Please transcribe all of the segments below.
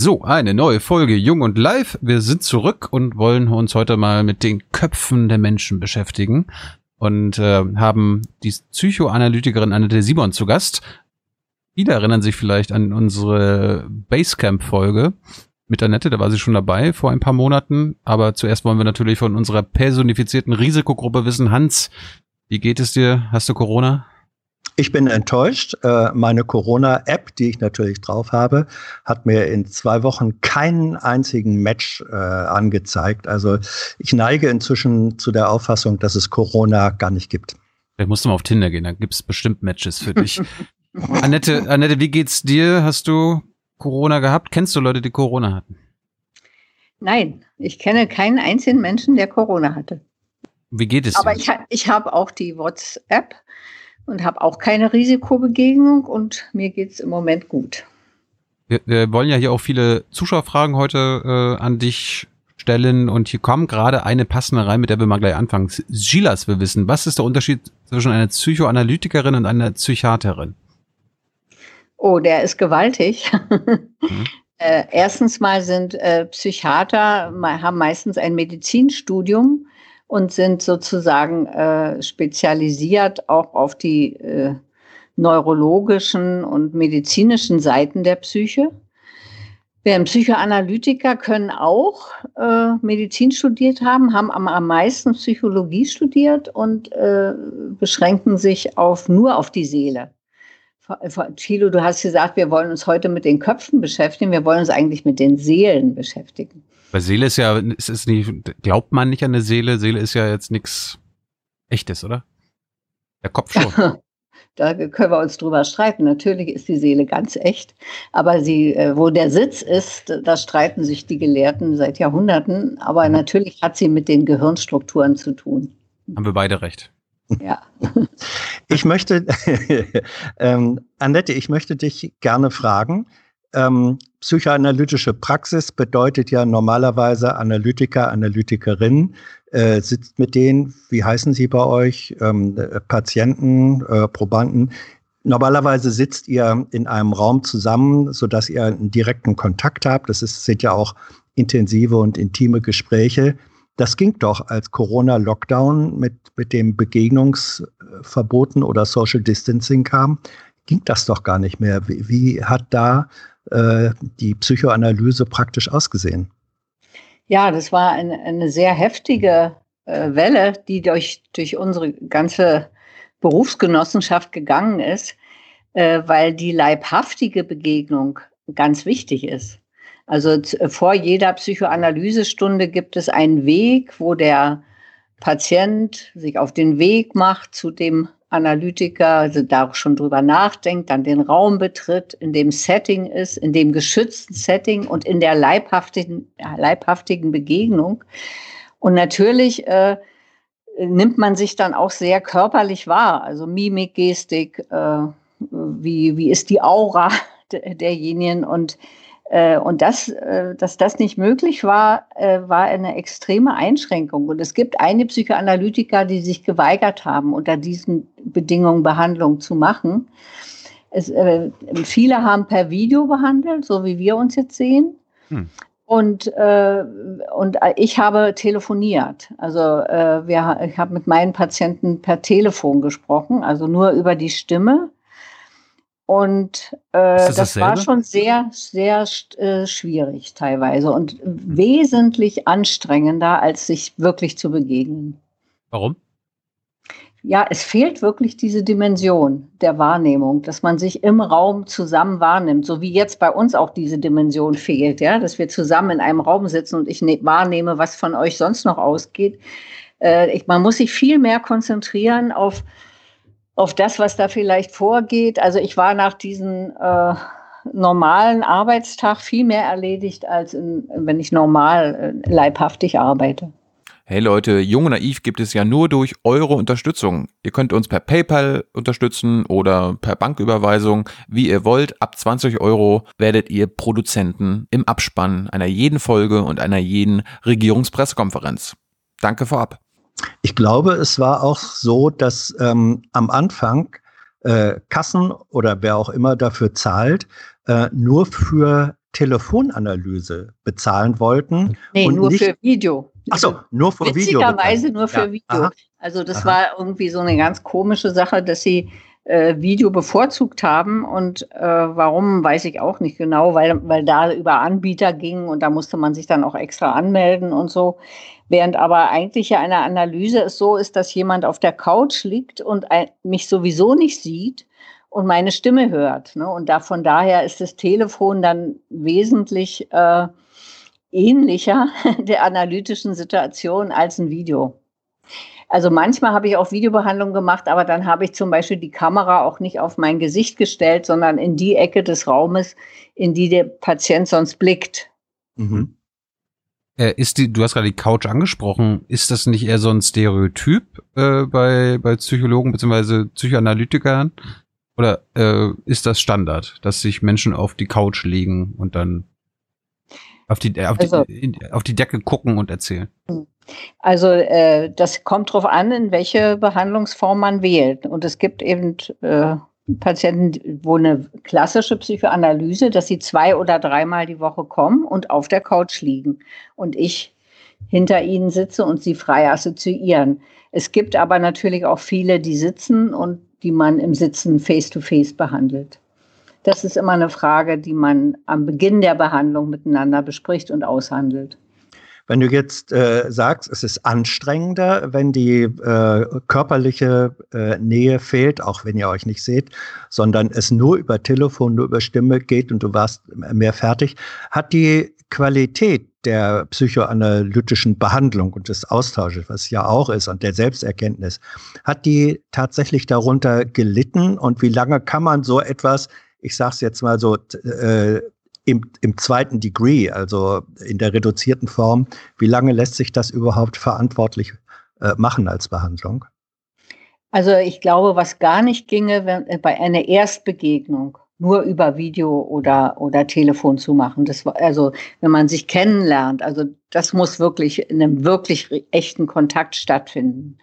So, eine neue Folge Jung und Live. Wir sind zurück und wollen uns heute mal mit den Köpfen der Menschen beschäftigen und äh, haben die Psychoanalytikerin Annette Simon zu Gast. Viele erinnern sich vielleicht an unsere Basecamp-Folge mit Annette, da war sie schon dabei vor ein paar Monaten. Aber zuerst wollen wir natürlich von unserer personifizierten Risikogruppe wissen. Hans, wie geht es dir? Hast du Corona? Ich bin enttäuscht. Äh, meine Corona-App, die ich natürlich drauf habe, hat mir in zwei Wochen keinen einzigen Match äh, angezeigt. Also ich neige inzwischen zu der Auffassung, dass es Corona gar nicht gibt. Vielleicht musst du mal auf Tinder gehen, da gibt es bestimmt Matches für dich. Annette, Annette, wie geht's dir? Hast du Corona gehabt? Kennst du Leute, die Corona hatten? Nein, ich kenne keinen einzigen Menschen, der Corona hatte. Wie geht es dir? Aber ich, ich habe auch die WhatsApp und habe auch keine Risikobegegnung und mir geht es im Moment gut. Wir, wir, wollen ja hier auch viele Zuschauerfragen heute äh, an dich stellen und hier kommt gerade eine passende rein, mit der wir mal gleich anfangen. Gilas will wissen, was ist der Unterschied zwischen einer Psychoanalytikerin und einer Psychiaterin? Oh, der ist gewaltig. Mhm. äh, erstens mal sind äh, Psychiater, haben meistens ein Medizinstudium und sind sozusagen äh, spezialisiert auch auf die äh, neurologischen und medizinischen Seiten der Psyche. Während Psychoanalytiker können auch äh, Medizin studiert haben, haben am, am meisten Psychologie studiert und äh, beschränken sich auf, nur auf die Seele. Thilo, du hast gesagt, wir wollen uns heute mit den Köpfen beschäftigen, wir wollen uns eigentlich mit den Seelen beschäftigen. Weil Seele ist ja, ist es nicht, glaubt man nicht an eine Seele? Seele ist ja jetzt nichts Echtes, oder? Der Kopf schon. da können wir uns drüber streiten. Natürlich ist die Seele ganz echt, aber sie, äh, wo der Sitz ist, da streiten sich die Gelehrten seit Jahrhunderten. Aber mhm. natürlich hat sie mit den Gehirnstrukturen zu tun. Haben wir beide recht. Ja. Ich möchte, ähm, Annette, ich möchte dich gerne fragen, ähm, psychoanalytische Praxis bedeutet ja normalerweise Analytiker, Analytikerin, äh, sitzt mit denen, wie heißen sie bei euch, ähm, Patienten, äh, Probanden. Normalerweise sitzt ihr in einem Raum zusammen, sodass ihr einen direkten Kontakt habt. Das ist, sind ja auch intensive und intime Gespräche. Das ging doch als Corona-Lockdown mit, mit dem Begegnungsverboten oder Social Distancing kam, ging das doch gar nicht mehr. Wie, wie hat da äh, die Psychoanalyse praktisch ausgesehen? Ja, das war eine, eine sehr heftige äh, Welle, die durch, durch unsere ganze Berufsgenossenschaft gegangen ist, äh, weil die leibhaftige Begegnung ganz wichtig ist. Also vor jeder Psychoanalysestunde gibt es einen Weg, wo der Patient sich auf den Weg macht zu dem Analytiker also da auch schon drüber nachdenkt, dann den Raum betritt, in dem Setting ist, in dem geschützten Setting und in der leibhaftigen, leibhaftigen Begegnung. Und natürlich äh, nimmt man sich dann auch sehr körperlich wahr, also Mimik, Gestik, äh, wie, wie ist die Aura derjenigen und und das, äh, dass das nicht möglich war, äh, war eine extreme Einschränkung. Und es gibt einige Psychoanalytiker, die sich geweigert haben, unter diesen Bedingungen Behandlung zu machen. Es, viele haben per Video behandelt, so wie wir uns jetzt sehen. Hm. Und, äh, und ich habe telefoniert. Also äh, wir, ich habe mit meinen Patienten per Telefon gesprochen, also nur über die Stimme. Und äh, das, das war schon sehr, sehr äh, schwierig teilweise und wesentlich anstrengender, als sich wirklich zu begegnen. Warum? Ja, es fehlt wirklich diese Dimension der Wahrnehmung, dass man sich im Raum zusammen wahrnimmt, so wie jetzt bei uns auch diese Dimension fehlt, ja, dass wir zusammen in einem Raum sitzen und ich ne wahrnehme, was von euch sonst noch ausgeht. Äh, ich, man muss sich viel mehr konzentrieren auf auf das, was da vielleicht vorgeht. Also ich war nach diesem äh, normalen Arbeitstag viel mehr erledigt, als in, wenn ich normal äh, leibhaftig arbeite. Hey Leute, Jung und Naiv gibt es ja nur durch eure Unterstützung. Ihr könnt uns per PayPal unterstützen oder per Banküberweisung, wie ihr wollt. Ab 20 Euro werdet ihr Produzenten im Abspann einer jeden Folge und einer jeden Regierungspressekonferenz. Danke vorab. Ich glaube, es war auch so, dass ähm, am Anfang äh, Kassen oder wer auch immer dafür zahlt, äh, nur für Telefonanalyse bezahlen wollten. Nee, nur nicht, für Video. Achso, nur für Video. Witzigerweise nur für ja. Video. Aha. Also das Aha. war irgendwie so eine ganz komische Sache, dass sie äh, Video bevorzugt haben. Und äh, warum, weiß ich auch nicht genau, weil, weil da über Anbieter ging und da musste man sich dann auch extra anmelden und so. Während aber eigentlich ja eine Analyse es so ist, dass jemand auf der Couch liegt und mich sowieso nicht sieht und meine Stimme hört. Ne? Und da, von daher ist das Telefon dann wesentlich äh, ähnlicher der analytischen Situation als ein Video. Also manchmal habe ich auch Videobehandlung gemacht, aber dann habe ich zum Beispiel die Kamera auch nicht auf mein Gesicht gestellt, sondern in die Ecke des Raumes, in die der Patient sonst blickt. Mhm. Äh, ist die, du hast gerade die Couch angesprochen, ist das nicht eher so ein Stereotyp äh, bei, bei Psychologen bzw. Psychoanalytikern? Oder äh, ist das Standard, dass sich Menschen auf die Couch legen und dann auf die, auf, also, die, auf die Decke gucken und erzählen? Also äh, das kommt darauf an, in welche Behandlungsform man wählt. Und es gibt eben äh, Patienten, wo eine klassische Psychoanalyse, dass sie zwei oder dreimal die Woche kommen und auf der Couch liegen und ich hinter ihnen sitze und sie frei assoziieren. Es gibt aber natürlich auch viele, die sitzen und die man im Sitzen face-to-face -face behandelt. Das ist immer eine Frage, die man am Beginn der Behandlung miteinander bespricht und aushandelt. Wenn du jetzt äh, sagst, es ist anstrengender, wenn die äh, körperliche äh, Nähe fehlt, auch wenn ihr euch nicht seht, sondern es nur über Telefon, nur über Stimme geht und du warst mehr fertig, hat die Qualität der psychoanalytischen Behandlung und des Austausches, was ja auch ist, und der Selbsterkenntnis, hat die tatsächlich darunter gelitten? Und wie lange kann man so etwas, ich sage es jetzt mal so, äh, im, im zweiten Degree, also in der reduzierten Form, wie lange lässt sich das überhaupt verantwortlich äh, machen als Behandlung? Also ich glaube, was gar nicht ginge, wenn, äh, bei einer Erstbegegnung nur über Video oder, oder Telefon zu machen. Das also, wenn man sich kennenlernt, also das muss wirklich in einem wirklich echten Kontakt stattfinden.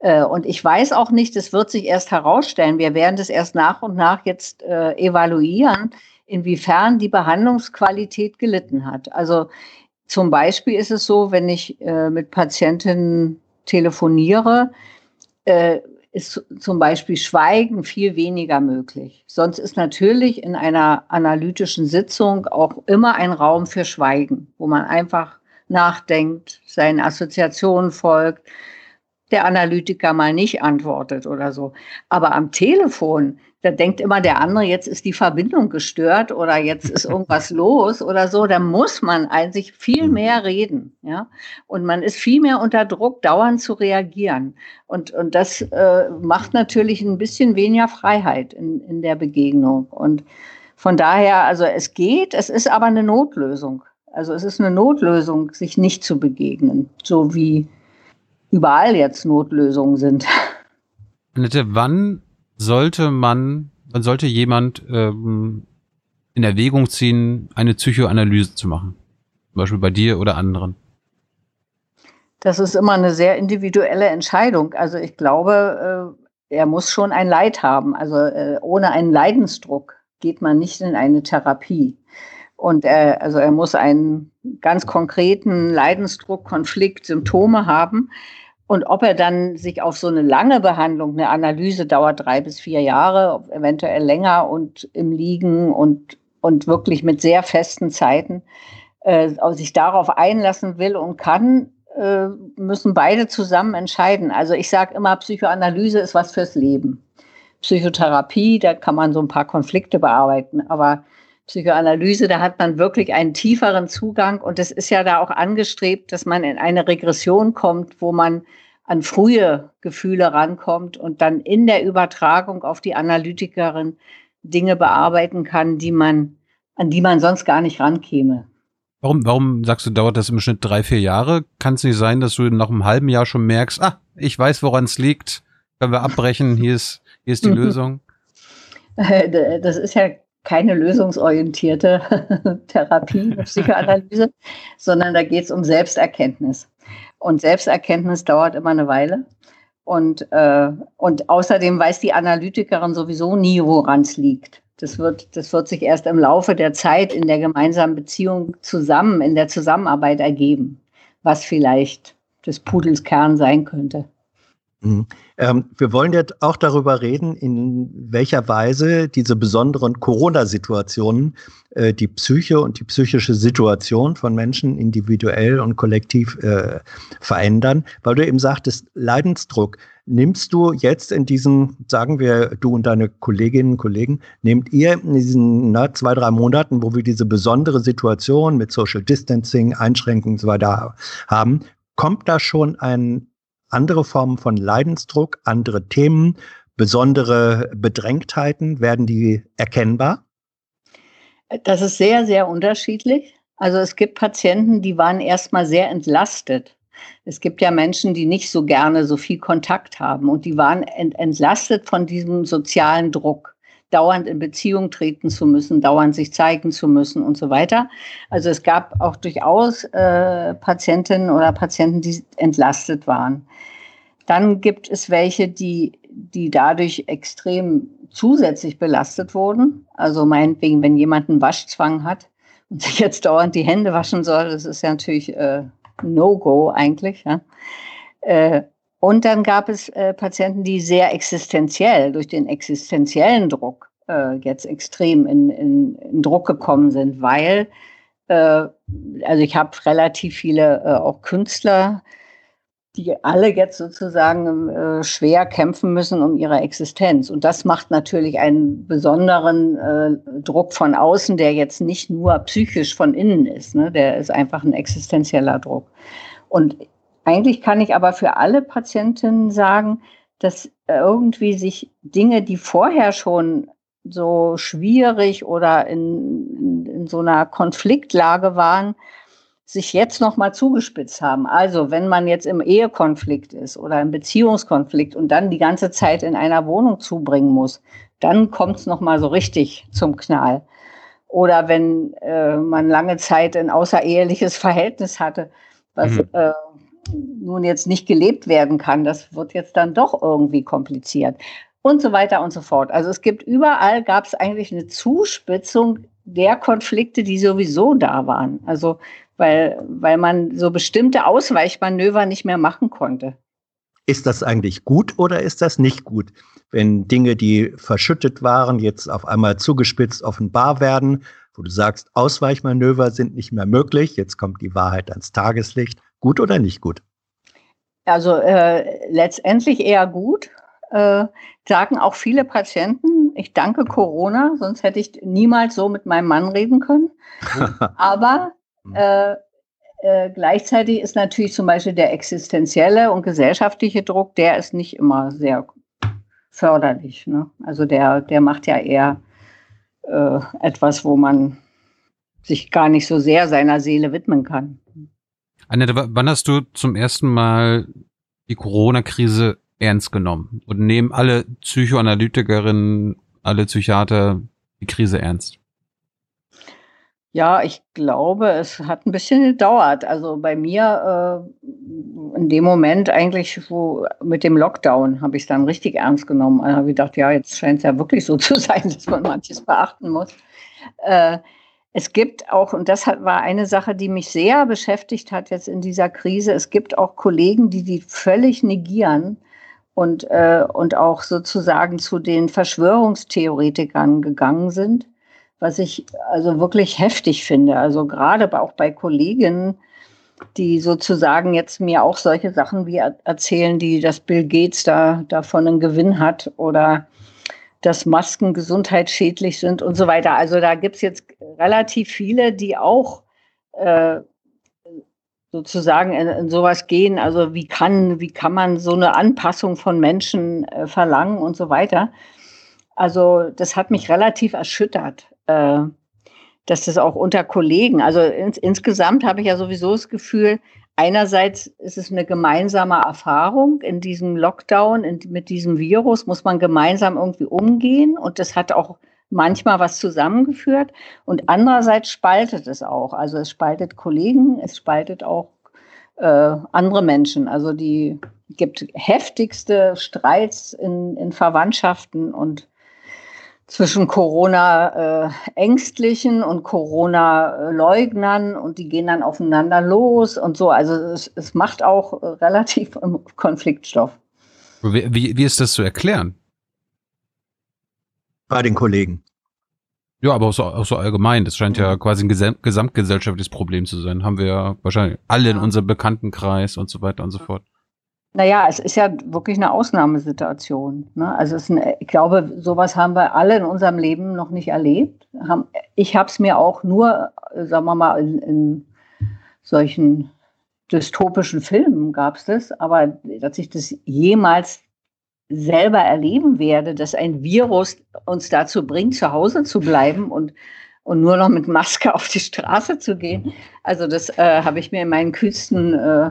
Äh, und ich weiß auch nicht, das wird sich erst herausstellen. Wir werden das erst nach und nach jetzt äh, evaluieren, inwiefern die Behandlungsqualität gelitten hat. Also zum Beispiel ist es so, wenn ich äh, mit Patientinnen telefoniere, äh, ist zum Beispiel Schweigen viel weniger möglich. Sonst ist natürlich in einer analytischen Sitzung auch immer ein Raum für Schweigen, wo man einfach nachdenkt, seinen Assoziationen folgt, der Analytiker mal nicht antwortet oder so. Aber am Telefon da denkt immer der andere, jetzt ist die Verbindung gestört oder jetzt ist irgendwas los oder so, da muss man eigentlich viel mhm. mehr reden, ja. Und man ist viel mehr unter Druck, dauernd zu reagieren. Und, und das äh, macht natürlich ein bisschen weniger Freiheit in, in der Begegnung. Und von daher, also es geht, es ist aber eine Notlösung. Also es ist eine Notlösung, sich nicht zu begegnen, so wie überall jetzt Notlösungen sind. Annette, wann sollte man, man sollte jemand ähm, in Erwägung ziehen, eine Psychoanalyse zu machen? Zum Beispiel bei dir oder anderen? Das ist immer eine sehr individuelle Entscheidung. Also ich glaube, äh, er muss schon ein Leid haben. Also äh, ohne einen Leidensdruck geht man nicht in eine Therapie. Und er, also er muss einen ganz konkreten Leidensdruck, Konflikt, Symptome haben. Und ob er dann sich auf so eine lange Behandlung, eine Analyse dauert drei bis vier Jahre, eventuell länger und im Liegen und, und wirklich mit sehr festen Zeiten, äh, sich darauf einlassen will und kann, äh, müssen beide zusammen entscheiden. Also ich sage immer, Psychoanalyse ist was fürs Leben. Psychotherapie, da kann man so ein paar Konflikte bearbeiten, aber Psychoanalyse, da hat man wirklich einen tieferen Zugang und es ist ja da auch angestrebt, dass man in eine Regression kommt, wo man an frühe Gefühle rankommt und dann in der Übertragung auf die Analytikerin Dinge bearbeiten kann, die man, an die man sonst gar nicht rankäme. Warum, warum sagst du, dauert das im Schnitt drei, vier Jahre? Kann es nicht sein, dass du nach einem halben Jahr schon merkst, ah, ich weiß, woran es liegt, können wir abbrechen, hier ist, hier ist die Lösung? Das ist ja keine lösungsorientierte Therapie, Psychoanalyse, sondern da geht es um Selbsterkenntnis. Und Selbsterkenntnis dauert immer eine Weile. Und, äh, und außerdem weiß die Analytikerin sowieso nie, woran es liegt. Das wird, das wird sich erst im Laufe der Zeit in der gemeinsamen Beziehung zusammen, in der Zusammenarbeit ergeben, was vielleicht des Pudels Kern sein könnte. Mhm. Ähm, wir wollen jetzt auch darüber reden, in welcher Weise diese besonderen Corona-Situationen äh, die Psyche und die psychische Situation von Menschen individuell und kollektiv äh, verändern, weil du eben sagtest, Leidensdruck. Nimmst du jetzt in diesen, sagen wir, du und deine Kolleginnen und Kollegen, nehmt ihr in diesen na, zwei, drei Monaten, wo wir diese besondere Situation mit Social Distancing, Einschränkungen und so weiter haben, kommt da schon ein andere Formen von Leidensdruck, andere Themen, besondere Bedrängtheiten, werden die erkennbar? Das ist sehr, sehr unterschiedlich. Also es gibt Patienten, die waren erstmal sehr entlastet. Es gibt ja Menschen, die nicht so gerne so viel Kontakt haben und die waren entlastet von diesem sozialen Druck dauernd in Beziehung treten zu müssen, dauernd sich zeigen zu müssen und so weiter. Also es gab auch durchaus äh, Patientinnen oder Patienten, die entlastet waren. Dann gibt es welche, die, die dadurch extrem zusätzlich belastet wurden. Also meinetwegen, wenn jemand einen Waschzwang hat und sich jetzt dauernd die Hände waschen soll, das ist ja natürlich äh, No-Go eigentlich. Ja. Äh, und dann gab es äh, Patienten, die sehr existenziell, durch den existenziellen Druck äh, jetzt extrem in, in, in, Druck gekommen sind, weil, äh, also ich habe relativ viele äh, auch Künstler, die alle jetzt sozusagen äh, schwer kämpfen müssen um ihre Existenz. Und das macht natürlich einen besonderen äh, Druck von außen, der jetzt nicht nur psychisch von innen ist. Ne? Der ist einfach ein existenzieller Druck. Und eigentlich kann ich aber für alle Patientinnen sagen, dass irgendwie sich Dinge, die vorher schon so schwierig oder in, in, in so einer Konfliktlage waren, sich jetzt nochmal zugespitzt haben. Also wenn man jetzt im Ehekonflikt ist oder im Beziehungskonflikt und dann die ganze Zeit in einer Wohnung zubringen muss, dann kommt es nochmal so richtig zum Knall. Oder wenn äh, man lange Zeit ein außereheliches Verhältnis hatte, was mhm. äh, nun jetzt nicht gelebt werden kann, das wird jetzt dann doch irgendwie kompliziert und so weiter und so fort. Also es gibt überall, gab es eigentlich eine Zuspitzung der Konflikte, die sowieso da waren. Also weil, weil man so bestimmte Ausweichmanöver nicht mehr machen konnte. Ist das eigentlich gut oder ist das nicht gut, wenn Dinge, die verschüttet waren, jetzt auf einmal zugespitzt offenbar werden, wo du sagst, Ausweichmanöver sind nicht mehr möglich, jetzt kommt die Wahrheit ans Tageslicht. Gut oder nicht gut? Also äh, letztendlich eher gut. Äh, sagen auch viele Patienten, ich danke Corona, sonst hätte ich niemals so mit meinem Mann reden können. Aber hm. äh, äh, gleichzeitig ist natürlich zum Beispiel der existenzielle und gesellschaftliche Druck, der ist nicht immer sehr förderlich. Ne? Also der, der macht ja eher äh, etwas, wo man sich gar nicht so sehr seiner Seele widmen kann. Annette, wann hast du zum ersten Mal die Corona-Krise ernst genommen? Und nehmen alle Psychoanalytikerinnen, alle Psychiater die Krise ernst? Ja, ich glaube, es hat ein bisschen gedauert. Also bei mir äh, in dem Moment eigentlich wo mit dem Lockdown habe ich es dann richtig ernst genommen. Also habe ich gedacht, ja, jetzt scheint es ja wirklich so zu sein, dass man manches beachten muss. Äh, es gibt auch, und das war eine Sache, die mich sehr beschäftigt hat jetzt in dieser Krise, es gibt auch Kollegen, die die völlig negieren und, äh, und auch sozusagen zu den Verschwörungstheoretikern gegangen sind was ich also wirklich heftig finde. Also gerade auch bei Kolleginnen, die sozusagen jetzt mir auch solche Sachen wie erzählen, die dass Bill Gates da davon einen Gewinn hat oder dass Masken gesundheitsschädlich sind und so weiter. Also da gibt es jetzt relativ viele, die auch äh, sozusagen in, in, sowas gehen. Also wie kann, wie kann man so eine Anpassung von Menschen äh, verlangen und so weiter. Also das hat mich relativ erschüttert äh, dass das auch unter Kollegen, also ins, insgesamt habe ich ja sowieso das Gefühl, einerseits ist es eine gemeinsame Erfahrung in diesem Lockdown, in, mit diesem Virus muss man gemeinsam irgendwie umgehen und das hat auch manchmal was zusammengeführt und andererseits spaltet es auch. Also es spaltet Kollegen, es spaltet auch äh, andere Menschen. Also die gibt heftigste Streits in, in Verwandtschaften und zwischen Corona-Ängstlichen äh, und Corona-Leugnern und die gehen dann aufeinander los und so. Also es, es macht auch relativ Konfliktstoff. Wie, wie, wie ist das zu erklären? Bei den Kollegen. Ja, aber auch so, auch so allgemein. Das scheint ja quasi ein gesam gesamtgesellschaftliches Problem zu sein. Haben wir ja wahrscheinlich alle in unserem Bekanntenkreis und so weiter und so fort. Naja, es ist ja wirklich eine Ausnahmesituation. Ne? Also es eine, ich glaube, sowas haben wir alle in unserem Leben noch nicht erlebt. Ich habe es mir auch nur, sagen wir mal, in, in solchen dystopischen Filmen gab es das, aber dass ich das jemals selber erleben werde, dass ein Virus uns dazu bringt, zu Hause zu bleiben und, und nur noch mit Maske auf die Straße zu gehen. Also das äh, habe ich mir in meinen kühlsten äh,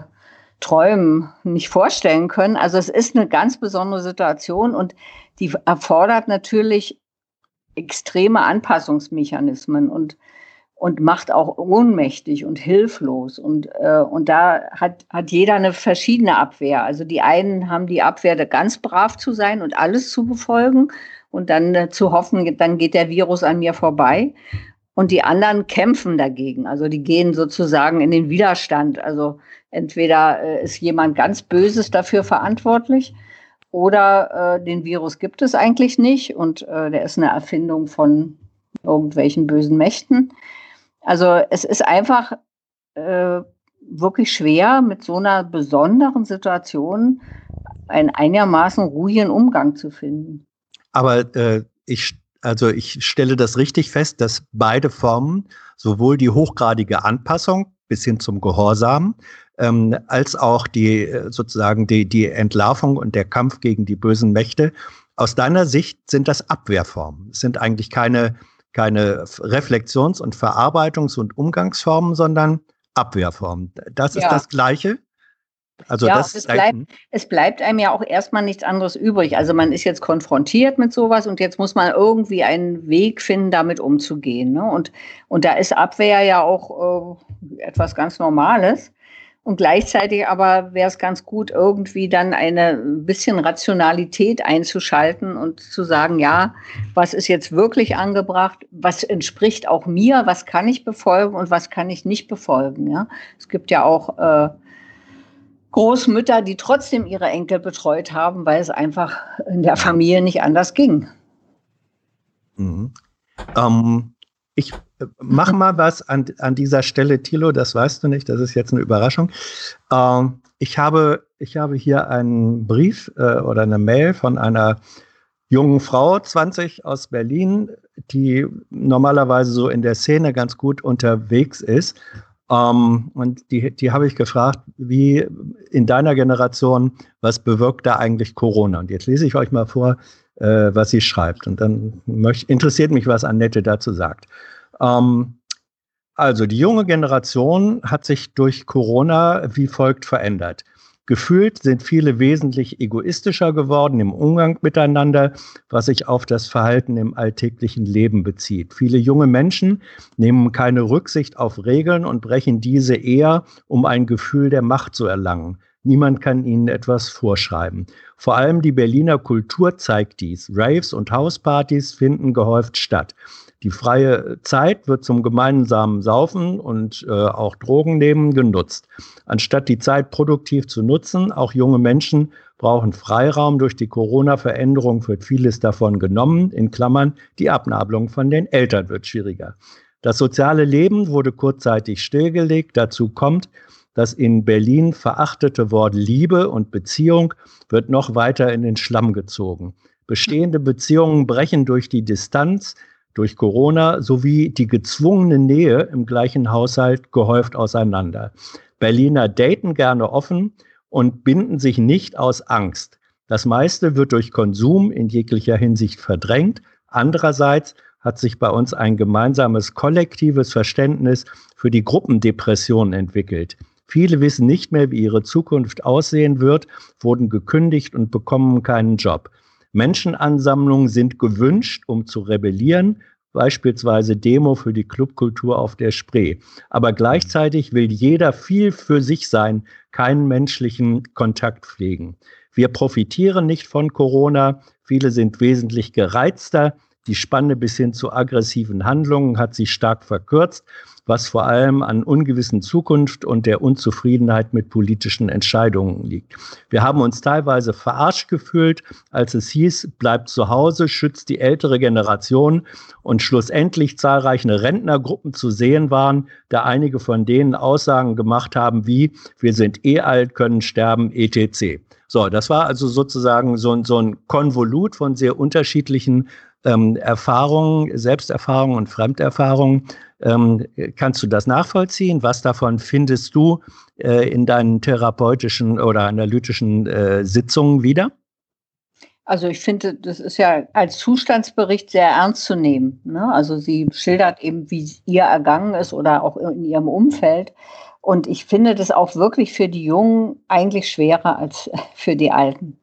Träumen nicht vorstellen können. Also es ist eine ganz besondere Situation und die erfordert natürlich extreme Anpassungsmechanismen und und macht auch ohnmächtig und hilflos. Und, äh, und da hat, hat jeder eine verschiedene Abwehr. Also die einen haben die Abwehr, ganz brav zu sein und alles zu befolgen und dann äh, zu hoffen, dann geht der Virus an mir vorbei. Und die anderen kämpfen dagegen. Also die gehen sozusagen in den Widerstand. Also entweder äh, ist jemand ganz Böses dafür verantwortlich oder äh, den Virus gibt es eigentlich nicht und äh, der ist eine Erfindung von irgendwelchen bösen Mächten. Also es ist einfach äh, wirklich schwer, mit so einer besonderen Situation einen einigermaßen ruhigen Umgang zu finden. Aber äh, ich, also ich stelle das richtig fest, dass beide Formen, sowohl die hochgradige Anpassung bis hin zum Gehorsam, ähm, als auch die äh, sozusagen die, die Entlarvung und der Kampf gegen die bösen Mächte, aus deiner Sicht sind das Abwehrformen. Es sind eigentlich keine keine Reflexions- und Verarbeitungs- und Umgangsformen, sondern Abwehrformen. Das ja. ist das Gleiche. Also ja, das es bleibt, es bleibt einem ja auch erstmal nichts anderes übrig. Also man ist jetzt konfrontiert mit sowas und jetzt muss man irgendwie einen Weg finden, damit umzugehen. Ne? Und, und da ist Abwehr ja auch äh, etwas ganz Normales. Und gleichzeitig aber wäre es ganz gut, irgendwie dann eine bisschen Rationalität einzuschalten und zu sagen, ja, was ist jetzt wirklich angebracht, was entspricht auch mir, was kann ich befolgen und was kann ich nicht befolgen. Ja? Es gibt ja auch äh, Großmütter, die trotzdem ihre Enkel betreut haben, weil es einfach in der Familie nicht anders ging. Mhm. Ähm, ich mach mal was an, an dieser Stelle, Thilo, das weißt du nicht, das ist jetzt eine Überraschung. Ähm, ich, habe, ich habe hier einen Brief äh, oder eine Mail von einer jungen Frau, 20 aus Berlin, die normalerweise so in der Szene ganz gut unterwegs ist. Ähm, und die, die habe ich gefragt, wie in deiner Generation, was bewirkt da eigentlich Corona? Und jetzt lese ich euch mal vor, äh, was sie schreibt. Und dann möcht, interessiert mich, was Annette dazu sagt. Ähm, also die junge Generation hat sich durch Corona wie folgt verändert. Gefühlt sind viele wesentlich egoistischer geworden im Umgang miteinander, was sich auf das Verhalten im alltäglichen Leben bezieht. Viele junge Menschen nehmen keine Rücksicht auf Regeln und brechen diese eher, um ein Gefühl der Macht zu erlangen. Niemand kann ihnen etwas vorschreiben. Vor allem die Berliner Kultur zeigt dies. Raves und Hauspartys finden gehäuft statt. Die freie Zeit wird zum gemeinsamen Saufen und äh, auch Drogennehmen genutzt. Anstatt die Zeit produktiv zu nutzen, auch junge Menschen brauchen Freiraum. Durch die Corona-Veränderung wird vieles davon genommen. In Klammern, die Abnabelung von den Eltern wird schwieriger. Das soziale Leben wurde kurzzeitig stillgelegt. Dazu kommt, das in Berlin verachtete Wort Liebe und Beziehung wird noch weiter in den Schlamm gezogen. Bestehende Beziehungen brechen durch die Distanz, durch Corona sowie die gezwungene Nähe im gleichen Haushalt gehäuft auseinander. Berliner daten gerne offen und binden sich nicht aus Angst. Das meiste wird durch Konsum in jeglicher Hinsicht verdrängt. Andererseits hat sich bei uns ein gemeinsames kollektives Verständnis für die Gruppendepression entwickelt. Viele wissen nicht mehr, wie ihre Zukunft aussehen wird, wurden gekündigt und bekommen keinen Job. Menschenansammlungen sind gewünscht, um zu rebellieren, beispielsweise Demo für die Clubkultur auf der Spree. Aber gleichzeitig will jeder viel für sich sein, keinen menschlichen Kontakt pflegen. Wir profitieren nicht von Corona. Viele sind wesentlich gereizter. Die Spanne bis hin zu aggressiven Handlungen hat sich stark verkürzt was vor allem an ungewissen Zukunft und der Unzufriedenheit mit politischen Entscheidungen liegt. Wir haben uns teilweise verarscht gefühlt, als es hieß, bleibt zu Hause, schützt die ältere Generation und schlussendlich zahlreiche Rentnergruppen zu sehen waren, da einige von denen Aussagen gemacht haben wie, wir sind eh alt, können sterben, etc. So, das war also sozusagen so, so ein Konvolut von sehr unterschiedlichen ähm, Erfahrungen, Selbsterfahrungen und Fremderfahrungen, ähm, kannst du das nachvollziehen? Was davon findest du äh, in deinen therapeutischen oder analytischen äh, Sitzungen wieder? Also ich finde, das ist ja als Zustandsbericht sehr ernst zu nehmen. Ne? Also sie schildert eben, wie ihr ergangen ist oder auch in ihrem Umfeld. Und ich finde das auch wirklich für die Jungen eigentlich schwerer als für die Alten.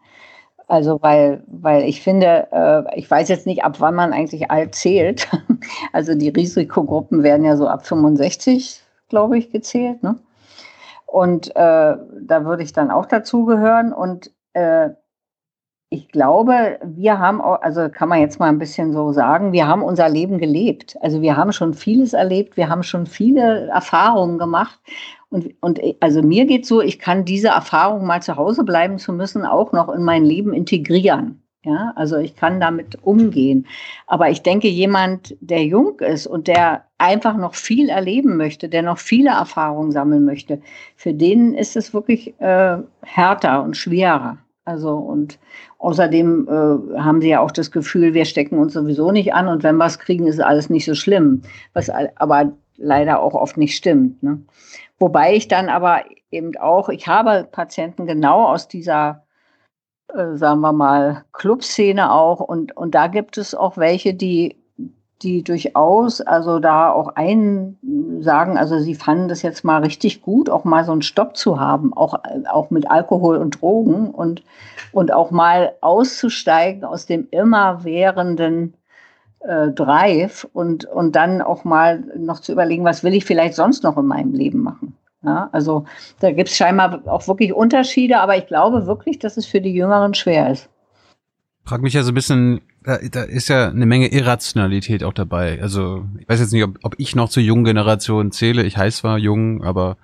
Also weil, weil ich finde, äh, ich weiß jetzt nicht, ab wann man eigentlich alt zählt. Also die Risikogruppen werden ja so ab 65, glaube ich, gezählt. Ne? Und äh, da würde ich dann auch dazugehören. Und äh, ich glaube, wir haben, also kann man jetzt mal ein bisschen so sagen, wir haben unser Leben gelebt. Also wir haben schon vieles erlebt, wir haben schon viele Erfahrungen gemacht. Und, und also mir geht so, ich kann diese Erfahrung mal zu Hause bleiben zu müssen auch noch in mein Leben integrieren. Ja, also ich kann damit umgehen. Aber ich denke, jemand, der jung ist und der einfach noch viel erleben möchte, der noch viele Erfahrungen sammeln möchte, für den ist es wirklich äh, härter und schwerer. Also und außerdem äh, haben sie ja auch das Gefühl, wir stecken uns sowieso nicht an und wenn wir es kriegen, ist alles nicht so schlimm. Was aber leider auch oft nicht stimmt. Ne? Wobei ich dann aber eben auch, ich habe Patienten genau aus dieser, äh, sagen wir mal, Clubszene auch und, und da gibt es auch welche, die die durchaus, also da auch einen sagen, also sie fanden das jetzt mal richtig gut, auch mal so einen Stopp zu haben, auch, auch mit Alkohol und Drogen und, und auch mal auszusteigen aus dem immerwährenden äh, Drive und, und dann auch mal noch zu überlegen, was will ich vielleicht sonst noch in meinem Leben machen. Ja, also da gibt es scheinbar auch wirklich Unterschiede, aber ich glaube wirklich, dass es für die Jüngeren schwer ist. Frag mich ja so ein bisschen, da, da ist ja eine Menge Irrationalität auch dabei. Also ich weiß jetzt nicht, ob, ob ich noch zur jungen Generation zähle. Ich heiße zwar jung, aber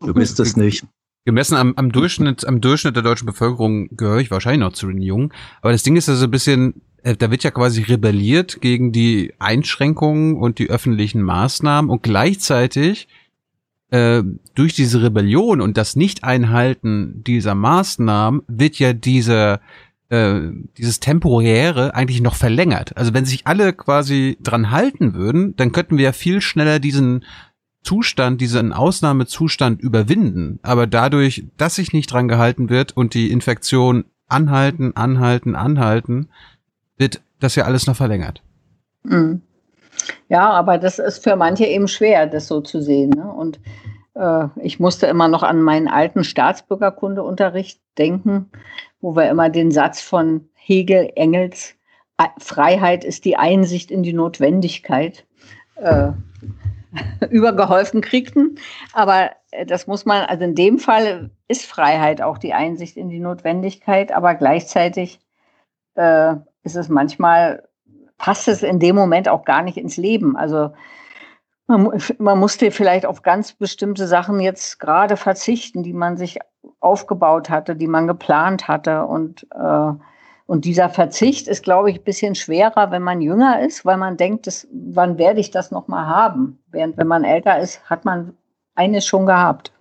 du bist es nicht. Gemessen am, am Durchschnitt, am Durchschnitt der deutschen Bevölkerung gehöre ich wahrscheinlich noch zu den Jungen. Aber das Ding ist ja so ein bisschen, äh, da wird ja quasi rebelliert gegen die Einschränkungen und die öffentlichen Maßnahmen und gleichzeitig äh, durch diese Rebellion und das Nicht-Einhalten dieser Maßnahmen wird ja dieser äh, dieses Temporäre eigentlich noch verlängert. Also wenn sich alle quasi dran halten würden, dann könnten wir ja viel schneller diesen Zustand, diesen Ausnahmezustand überwinden. Aber dadurch, dass sich nicht dran gehalten wird und die Infektion anhalten, anhalten, anhalten, wird das ja alles noch verlängert. Mhm. Ja, aber das ist für manche eben schwer, das so zu sehen. Ne? Und äh, ich musste immer noch an meinen alten Staatsbürgerkundeunterricht denken, wo wir immer den Satz von Hegel, Engels, Freiheit ist die Einsicht in die Notwendigkeit, äh, übergeholfen kriegten. Aber äh, das muss man, also in dem Fall ist Freiheit auch die Einsicht in die Notwendigkeit, aber gleichzeitig äh, ist es manchmal, passt es in dem Moment auch gar nicht ins Leben. Also man, man musste vielleicht auf ganz bestimmte Sachen jetzt gerade verzichten, die man sich aufgebaut hatte, die man geplant hatte. Und, äh, und dieser Verzicht ist, glaube ich, ein bisschen schwerer, wenn man jünger ist, weil man denkt, das, wann werde ich das nochmal haben? Während wenn man älter ist, hat man eines schon gehabt.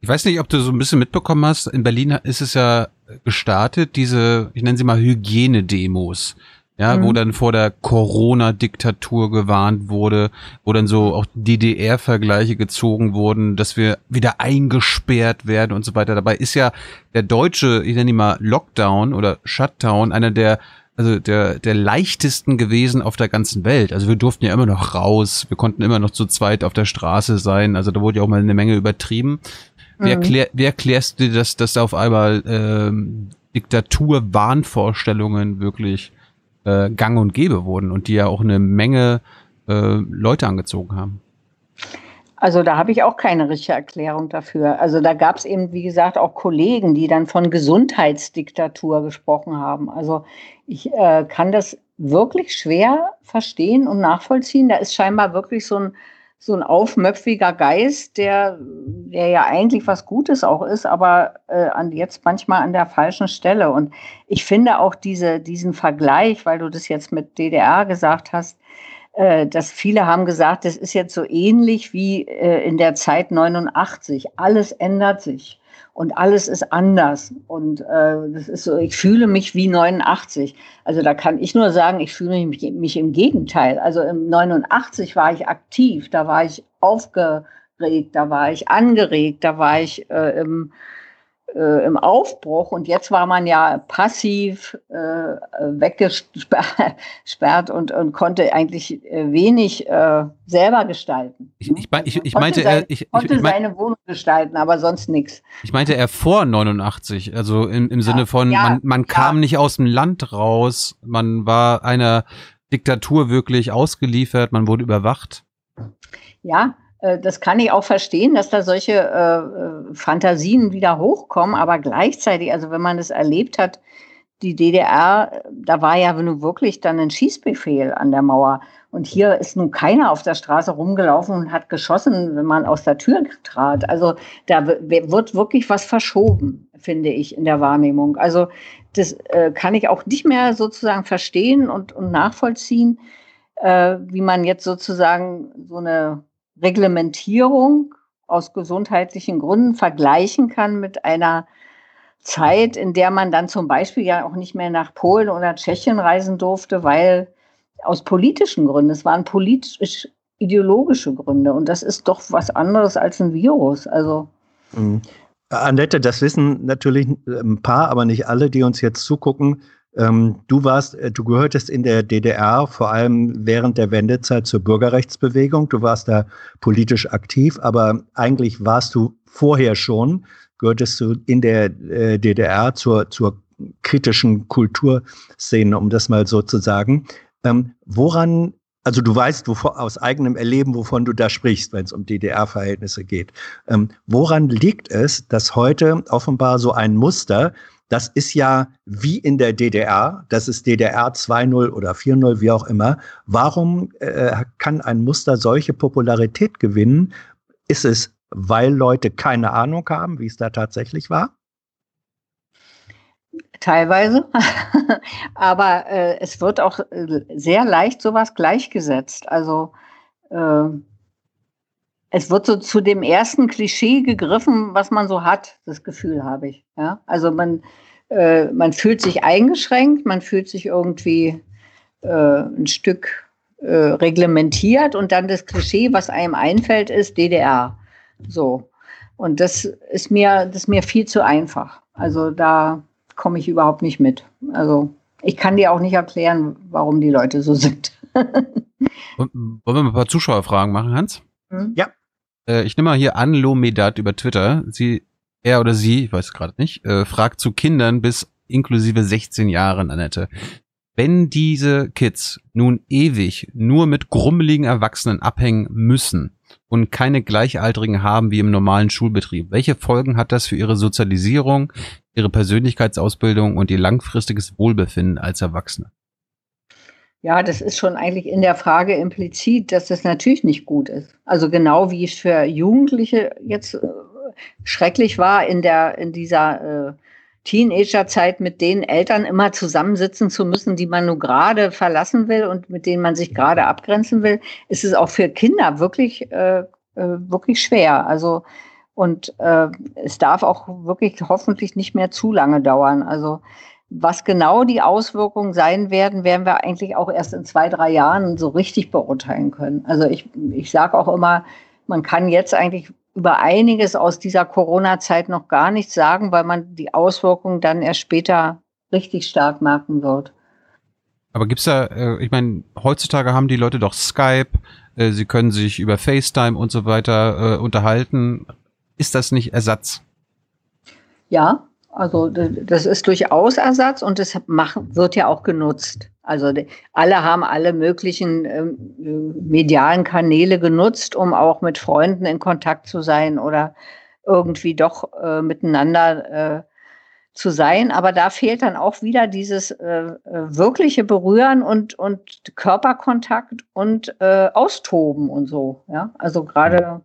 Ich weiß nicht, ob du so ein bisschen mitbekommen hast, in Berlin ist es ja gestartet, diese, ich nenne sie mal Hygienedemos ja, mhm. wo dann vor der Corona-Diktatur gewarnt wurde, wo dann so auch DDR-Vergleiche gezogen wurden, dass wir wieder eingesperrt werden und so weiter. Dabei ist ja der deutsche, ich nenne ihn mal Lockdown oder Shutdown, einer der also der, der leichtesten gewesen auf der ganzen Welt. Also wir durften ja immer noch raus, wir konnten immer noch zu zweit auf der Straße sein, also da wurde ja auch mal eine Menge übertrieben. Mhm. Wie, erklär, wie erklärst du dir, dass, dass da auf einmal ähm, Diktatur-Wahnvorstellungen wirklich äh, gang und gäbe wurden und die ja auch eine Menge äh, Leute angezogen haben. Also da habe ich auch keine richtige Erklärung dafür. Also da gab es eben, wie gesagt, auch Kollegen, die dann von Gesundheitsdiktatur gesprochen haben. Also ich äh, kann das wirklich schwer verstehen und nachvollziehen. Da ist scheinbar wirklich so ein, so ein aufmöpfiger Geist, der, der ja eigentlich was Gutes auch ist, aber äh, an, jetzt manchmal an der falschen Stelle. Und ich finde auch diese, diesen Vergleich, weil du das jetzt mit DDR gesagt hast, äh, dass viele haben gesagt, das ist jetzt so ähnlich wie äh, in der Zeit 89. Alles ändert sich und alles ist anders. Und äh, das ist so, ich fühle mich wie 89. Also da kann ich nur sagen, ich fühle mich, mich im Gegenteil. Also im 89 war ich aktiv, da war ich aufgeregt, da war ich angeregt, da war ich äh, im äh, im Aufbruch und jetzt war man ja passiv äh, weggesperrt und, und konnte eigentlich äh, wenig äh, selber gestalten. Ich, ich, ich, ich meinte, sein, ich, konnte seine Wohnung gestalten, aber sonst nichts. Ich meinte er vor 89, also im, im ja, Sinne von, ja, man, man kam nicht aus dem Land raus, man war einer Diktatur wirklich ausgeliefert, man wurde überwacht. Ja, äh, das kann ich auch verstehen, dass da solche äh, äh, Fantasien wieder hochkommen, aber gleichzeitig, also wenn man es erlebt hat, die DDR, da war ja nun wirklich dann ein Schießbefehl an der Mauer. Und hier ist nun keiner auf der Straße rumgelaufen und hat geschossen, wenn man aus der Tür trat. Also da wird wirklich was verschoben, finde ich, in der Wahrnehmung. Also das äh, kann ich auch nicht mehr sozusagen verstehen und, und nachvollziehen, äh, wie man jetzt sozusagen so eine Reglementierung aus gesundheitlichen Gründen vergleichen kann mit einer Zeit, in der man dann zum Beispiel ja auch nicht mehr nach Polen oder Tschechien reisen durfte, weil aus politischen Gründen, es waren politisch ideologische Gründe und das ist doch was anderes als ein Virus. Also mhm. Annette, das wissen natürlich ein paar, aber nicht alle, die uns jetzt zugucken. Ähm, du warst, äh, du gehörtest in der DDR vor allem während der Wendezeit zur Bürgerrechtsbewegung. Du warst da politisch aktiv, aber eigentlich warst du vorher schon, gehörtest du in der äh, DDR zur, zur kritischen Kulturszene, um das mal so zu sagen. Ähm, woran, also du weißt wovon, aus eigenem Erleben, wovon du da sprichst, wenn es um DDR-Verhältnisse geht. Ähm, woran liegt es, dass heute offenbar so ein Muster das ist ja wie in der DDR, das ist DDR 2.0 oder 4.0, wie auch immer. Warum äh, kann ein Muster solche Popularität gewinnen? Ist es, weil Leute keine Ahnung haben, wie es da tatsächlich war? Teilweise, aber äh, es wird auch äh, sehr leicht sowas gleichgesetzt. Also äh, es wird so zu dem ersten Klischee gegriffen, was man so hat, das Gefühl habe ich. Ja? Also man, äh, man fühlt sich eingeschränkt, man fühlt sich irgendwie äh, ein Stück äh, reglementiert und dann das Klischee, was einem einfällt, ist DDR. So. Und das ist mir, das ist mir viel zu einfach. Also da komme ich überhaupt nicht mit. Also ich kann dir auch nicht erklären, warum die Leute so sind. Wollen wir mal ein paar Zuschauerfragen machen, Hans? Hm? Ja. Äh, ich nehme mal hier Anlo Medat über Twitter. Sie, er oder sie, ich weiß gerade nicht, äh, fragt zu Kindern bis inklusive 16 Jahren, Annette. Wenn diese Kids nun ewig nur mit grummeligen Erwachsenen abhängen müssen und keine Gleichaltrigen haben wie im normalen Schulbetrieb, welche Folgen hat das für ihre Sozialisierung, ihre Persönlichkeitsausbildung und ihr langfristiges Wohlbefinden als Erwachsene? Ja, das ist schon eigentlich in der Frage implizit, dass das natürlich nicht gut ist. Also genau wie es für Jugendliche jetzt äh, schrecklich war, in der in dieser äh, Teenagerzeit mit den Eltern immer zusammensitzen zu müssen, die man nur gerade verlassen will und mit denen man sich gerade abgrenzen will, ist es auch für Kinder wirklich äh, äh wirklich schwer. Also und äh, es darf auch wirklich hoffentlich nicht mehr zu lange dauern. Also was genau die Auswirkungen sein werden, werden wir eigentlich auch erst in zwei, drei Jahren so richtig beurteilen können. Also ich, ich sage auch immer, man kann jetzt eigentlich über einiges aus dieser Corona-Zeit noch gar nichts sagen, weil man die Auswirkungen dann erst später richtig stark merken wird. Aber gibt's da, äh, ich meine, heutzutage haben die Leute doch Skype, äh, sie können sich über FaceTime und so weiter äh, unterhalten. Ist das nicht Ersatz? Ja, also das ist durchaus Ersatz und das wird ja auch genutzt. Also alle haben alle möglichen ähm, medialen Kanäle genutzt, um auch mit Freunden in Kontakt zu sein oder irgendwie doch äh, miteinander zu sein, aber da fehlt dann auch wieder dieses äh, äh wirkliche Berühren und, und Körperkontakt und äh, Austoben und so. Ja, also gerade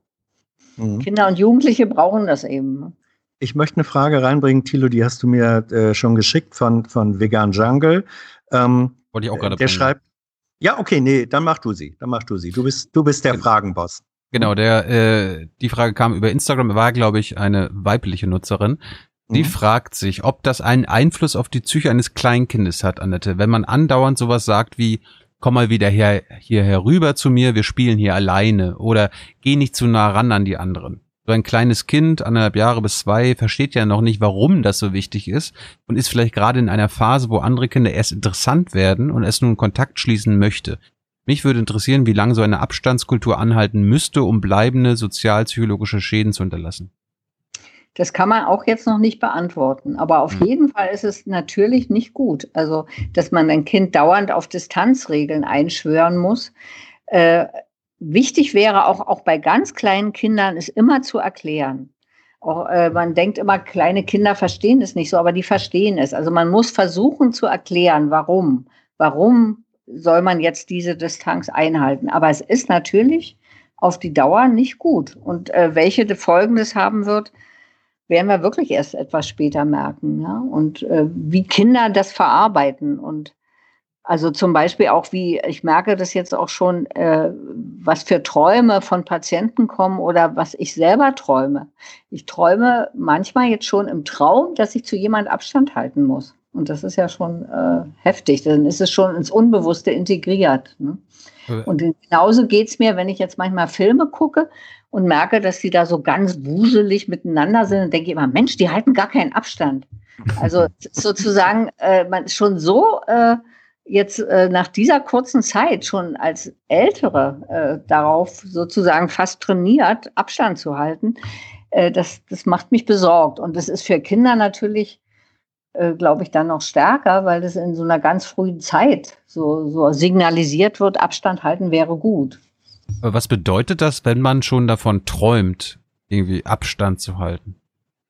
mhm. Kinder und Jugendliche brauchen das eben. Ich möchte eine Frage reinbringen, Thilo, die hast du mir äh, schon geschickt von, von Vegan Jungle. Ähm, Wollte ich auch gerade Der bringen. schreibt, ja, okay, nee, dann mach du sie, dann mach du sie. Du bist, du bist der genau. Fragenboss. Genau, der, äh, die Frage kam über Instagram, war, glaube ich, eine weibliche Nutzerin. Die mhm. fragt sich, ob das einen Einfluss auf die Psyche eines Kleinkindes hat, Annette, wenn man andauernd sowas sagt wie, komm mal wieder her, hier herüber zu mir, wir spielen hier alleine oder geh nicht zu nah ran an die anderen. So ein kleines Kind, anderthalb Jahre bis zwei, versteht ja noch nicht, warum das so wichtig ist und ist vielleicht gerade in einer Phase, wo andere Kinder erst interessant werden und es nun Kontakt schließen möchte. Mich würde interessieren, wie lange so eine Abstandskultur anhalten müsste, um bleibende sozialpsychologische Schäden zu hinterlassen. Das kann man auch jetzt noch nicht beantworten. Aber auf mhm. jeden Fall ist es natürlich nicht gut. Also, dass man ein Kind dauernd auf Distanzregeln einschwören muss. Äh, wichtig wäre auch, auch bei ganz kleinen Kindern, es immer zu erklären. Auch, äh, man denkt immer, kleine Kinder verstehen es nicht so, aber die verstehen es. Also man muss versuchen zu erklären, warum. Warum soll man jetzt diese Distanz einhalten. Aber es ist natürlich auf die Dauer nicht gut. Und äh, welche Folgen das haben wird, werden wir wirklich erst etwas später merken. Ja? Und äh, wie Kinder das verarbeiten. Und also zum Beispiel auch wie, ich merke das jetzt auch schon, äh, was für Träume von Patienten kommen oder was ich selber träume. Ich träume manchmal jetzt schon im Traum, dass ich zu jemand Abstand halten muss. Und das ist ja schon äh, heftig. Dann ist es schon ins Unbewusste integriert. Ne? Und genauso geht es mir, wenn ich jetzt manchmal Filme gucke und merke, dass die da so ganz wuselig miteinander sind und denke immer, Mensch, die halten gar keinen Abstand. Also sozusagen, äh, man ist schon so äh, jetzt äh, nach dieser kurzen Zeit schon als Ältere äh, darauf sozusagen fast trainiert, Abstand zu halten. Äh, das, das macht mich besorgt. Und das ist für Kinder natürlich äh, glaube ich, dann noch stärker, weil das in so einer ganz frühen Zeit so, so signalisiert wird, Abstand halten wäre gut. Aber was bedeutet das, wenn man schon davon träumt, irgendwie Abstand zu halten?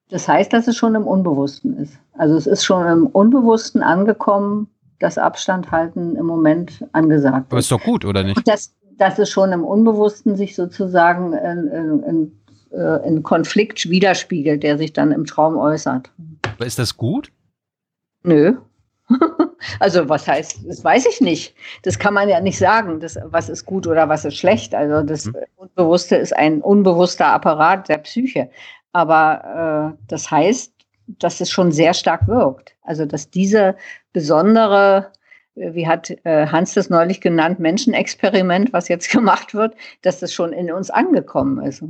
Das heißt, dass es schon im Unbewussten ist. Also es ist schon im Unbewussten angekommen, dass Abstand halten im Moment angesagt ist. Aber ist doch gut, oder nicht? dass, dass es schon im Unbewussten sich sozusagen in, in, in, äh, in Konflikt widerspiegelt, der sich dann im Traum äußert. Aber ist das gut? Nö. also was heißt, das weiß ich nicht. Das kann man ja nicht sagen, das, was ist gut oder was ist schlecht. Also das mhm. Unbewusste ist ein unbewusster Apparat der Psyche. Aber äh, das heißt, dass es schon sehr stark wirkt. Also dass diese besondere, wie hat äh, Hans das neulich genannt, Menschenexperiment, was jetzt gemacht wird, dass das schon in uns angekommen ist.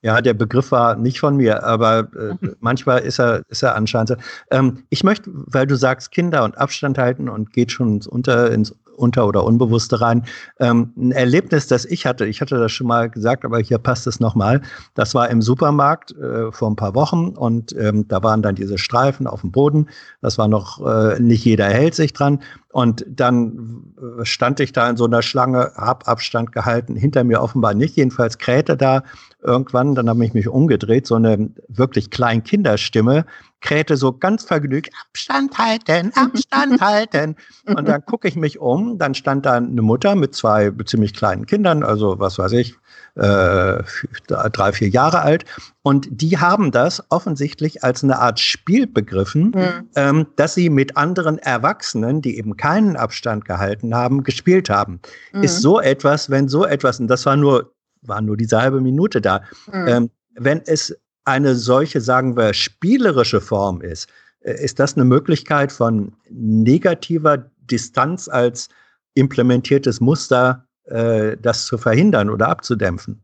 Ja, der Begriff war nicht von mir, aber äh, mhm. manchmal ist er, ist er anscheinend so. Ähm, ich möchte, weil du sagst, Kinder und Abstand halten und geht schon ins Unter, ins Unter- oder Unbewusste rein. Ähm, ein Erlebnis, das ich hatte, ich hatte das schon mal gesagt, aber hier passt es nochmal. Das war im Supermarkt äh, vor ein paar Wochen und ähm, da waren dann diese Streifen auf dem Boden. Das war noch, äh, nicht jeder hält sich dran. Und dann äh, stand ich da in so einer Schlange, hab Abstand gehalten, hinter mir offenbar nicht, jedenfalls krähte da irgendwann, dann habe ich mich umgedreht, so eine wirklich kleine Kinderstimme krähte so ganz vergnügt, Abstand halten, Abstand halten. Und dann gucke ich mich um, dann stand da eine Mutter mit zwei ziemlich kleinen Kindern, also was weiß ich, äh, drei, vier Jahre alt. Und die haben das offensichtlich als eine Art Spiel begriffen, mhm. ähm, dass sie mit anderen Erwachsenen, die eben keinen Abstand gehalten haben, gespielt haben. Mhm. Ist so etwas, wenn so etwas, und das war nur, war nur diese halbe Minute da, mhm. ähm, wenn es eine solche, sagen wir, spielerische Form ist, äh, ist das eine Möglichkeit von negativer Distanz als implementiertes Muster, äh, das zu verhindern oder abzudämpfen?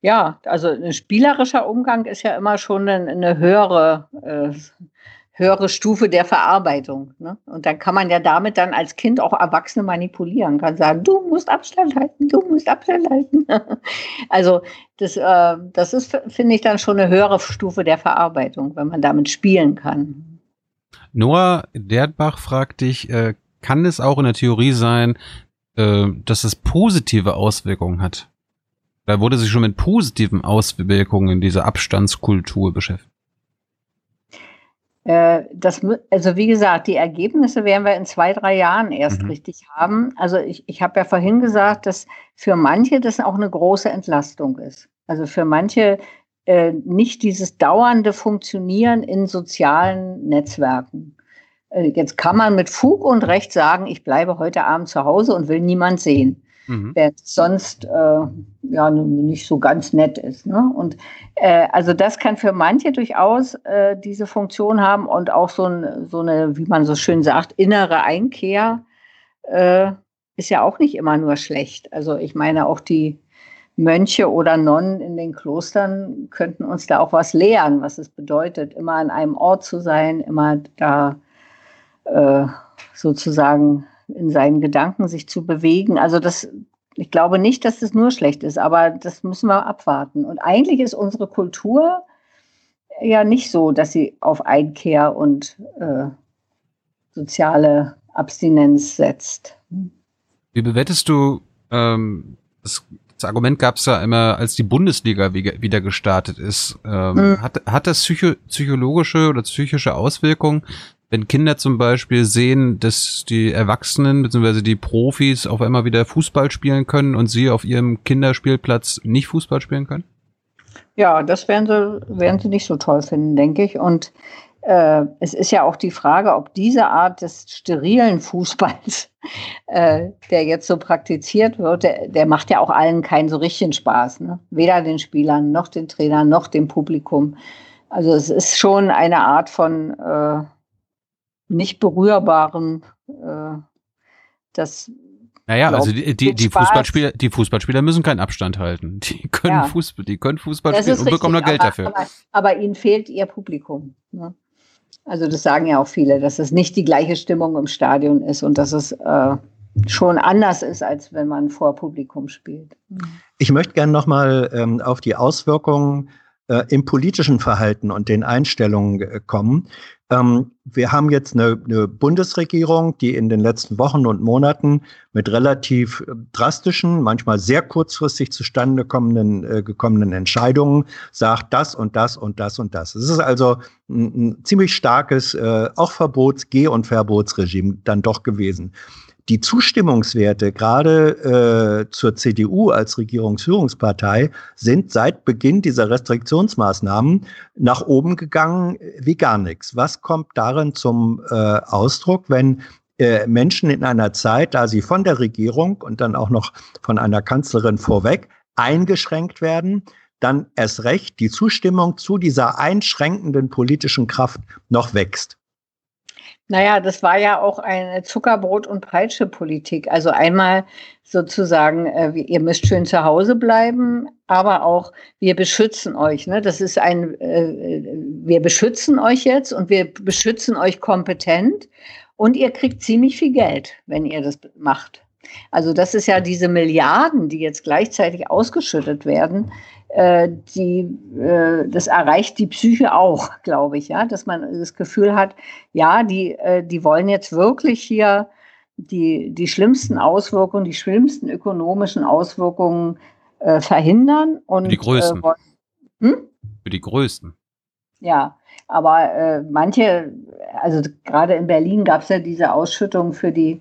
Ja, also ein spielerischer Umgang ist ja immer schon eine, eine höhere äh, höhere Stufe der Verarbeitung. Ne? Und dann kann man ja damit dann als Kind auch Erwachsene manipulieren, kann sagen, du musst Abstand halten, du musst Abstand halten. also das, äh, das ist, finde ich, dann schon eine höhere Stufe der Verarbeitung, wenn man damit spielen kann. Noah Dertbach fragt dich, äh, kann es auch in der Theorie sein, äh, dass es positive Auswirkungen hat? Da wurde sich schon mit positiven Auswirkungen in dieser Abstandskultur beschäftigt. Äh, das, also wie gesagt, die Ergebnisse werden wir in zwei, drei Jahren erst mhm. richtig haben. Also ich, ich habe ja vorhin gesagt, dass für manche das auch eine große Entlastung ist. Also für manche äh, nicht dieses dauernde Funktionieren in sozialen Netzwerken. Äh, jetzt kann man mit Fug und Recht sagen, ich bleibe heute Abend zu Hause und will niemand sehen mhm. es sonst äh, ja nicht so ganz nett ist. Ne? Und äh, also das kann für manche durchaus äh, diese Funktion haben und auch so, ein, so eine, wie man so schön sagt, innere Einkehr äh, ist ja auch nicht immer nur schlecht. Also ich meine auch die Mönche oder Nonnen in den Klostern könnten uns da auch was lehren, was es bedeutet, immer an einem Ort zu sein, immer da äh, sozusagen in seinen Gedanken sich zu bewegen. Also das, ich glaube nicht, dass das nur schlecht ist, aber das müssen wir abwarten. Und eigentlich ist unsere Kultur ja nicht so, dass sie auf Einkehr und äh, soziale Abstinenz setzt. Wie bewertest du ähm, das, das Argument gab es ja immer, als die Bundesliga wieder gestartet ist. Ähm, mhm. hat, hat das psycho psychologische oder psychische Auswirkungen, wenn Kinder zum Beispiel sehen, dass die Erwachsenen bzw. die Profis auf einmal wieder Fußball spielen können und sie auf ihrem Kinderspielplatz nicht Fußball spielen können? Ja, das werden sie, werden sie nicht so toll finden, denke ich. Und äh, es ist ja auch die Frage, ob diese Art des sterilen Fußballs, äh, der jetzt so praktiziert wird, der, der, macht ja auch allen keinen so richtigen Spaß. Ne? Weder den Spielern, noch den Trainern, noch dem Publikum. Also es ist schon eine Art von äh, nicht berührbaren, äh, das naja, also die, die, die Fußballspieler, die Fußballspieler müssen keinen Abstand halten. Die können ja. Fußball, die können Fußball das spielen und richtig, bekommen noch Geld aber, dafür. Aber, aber, ihnen fehlt ihr Publikum. Ne? Also das sagen ja auch viele, dass es nicht die gleiche Stimmung im Stadion ist und dass es äh, schon anders ist, als wenn man vor Publikum spielt. Ich möchte gerne nochmal ähm, auf die Auswirkungen äh, im politischen Verhalten und den Einstellungen äh, kommen. Ähm, wir haben jetzt eine, eine, Bundesregierung, die in den letzten Wochen und Monaten mit relativ äh, drastischen, manchmal sehr kurzfristig zustande kommenden, äh, gekommenen Entscheidungen sagt das und das und das und das. Es ist also ein, ein ziemlich starkes, äh, auch Verbots-, Geh- und Verbotsregime dann doch gewesen die Zustimmungswerte gerade äh, zur CDU als Regierungsführungspartei sind seit Beginn dieser Restriktionsmaßnahmen nach oben gegangen wie gar nichts. Was kommt darin zum äh, Ausdruck, wenn äh, Menschen in einer Zeit, da sie von der Regierung und dann auch noch von einer Kanzlerin vorweg eingeschränkt werden, dann erst recht die Zustimmung zu dieser einschränkenden politischen Kraft noch wächst? Naja, das war ja auch eine Zuckerbrot- und Peitsche-Politik. Also einmal sozusagen, äh, ihr müsst schön zu Hause bleiben, aber auch wir beschützen euch. Ne? Das ist ein, äh, wir beschützen euch jetzt und wir beschützen euch kompetent und ihr kriegt ziemlich viel Geld, wenn ihr das macht. Also das ist ja diese Milliarden, die jetzt gleichzeitig ausgeschüttet werden, äh, die, äh, das erreicht die Psyche auch, glaube ich, ja, dass man das Gefühl hat, ja, die, äh, die wollen jetzt wirklich hier die, die schlimmsten Auswirkungen, die schlimmsten ökonomischen Auswirkungen äh, verhindern. Und, Für die größten. Äh, hm? Für die größten. Ja, aber äh, manche, also gerade in Berlin gab es ja diese Ausschüttung für die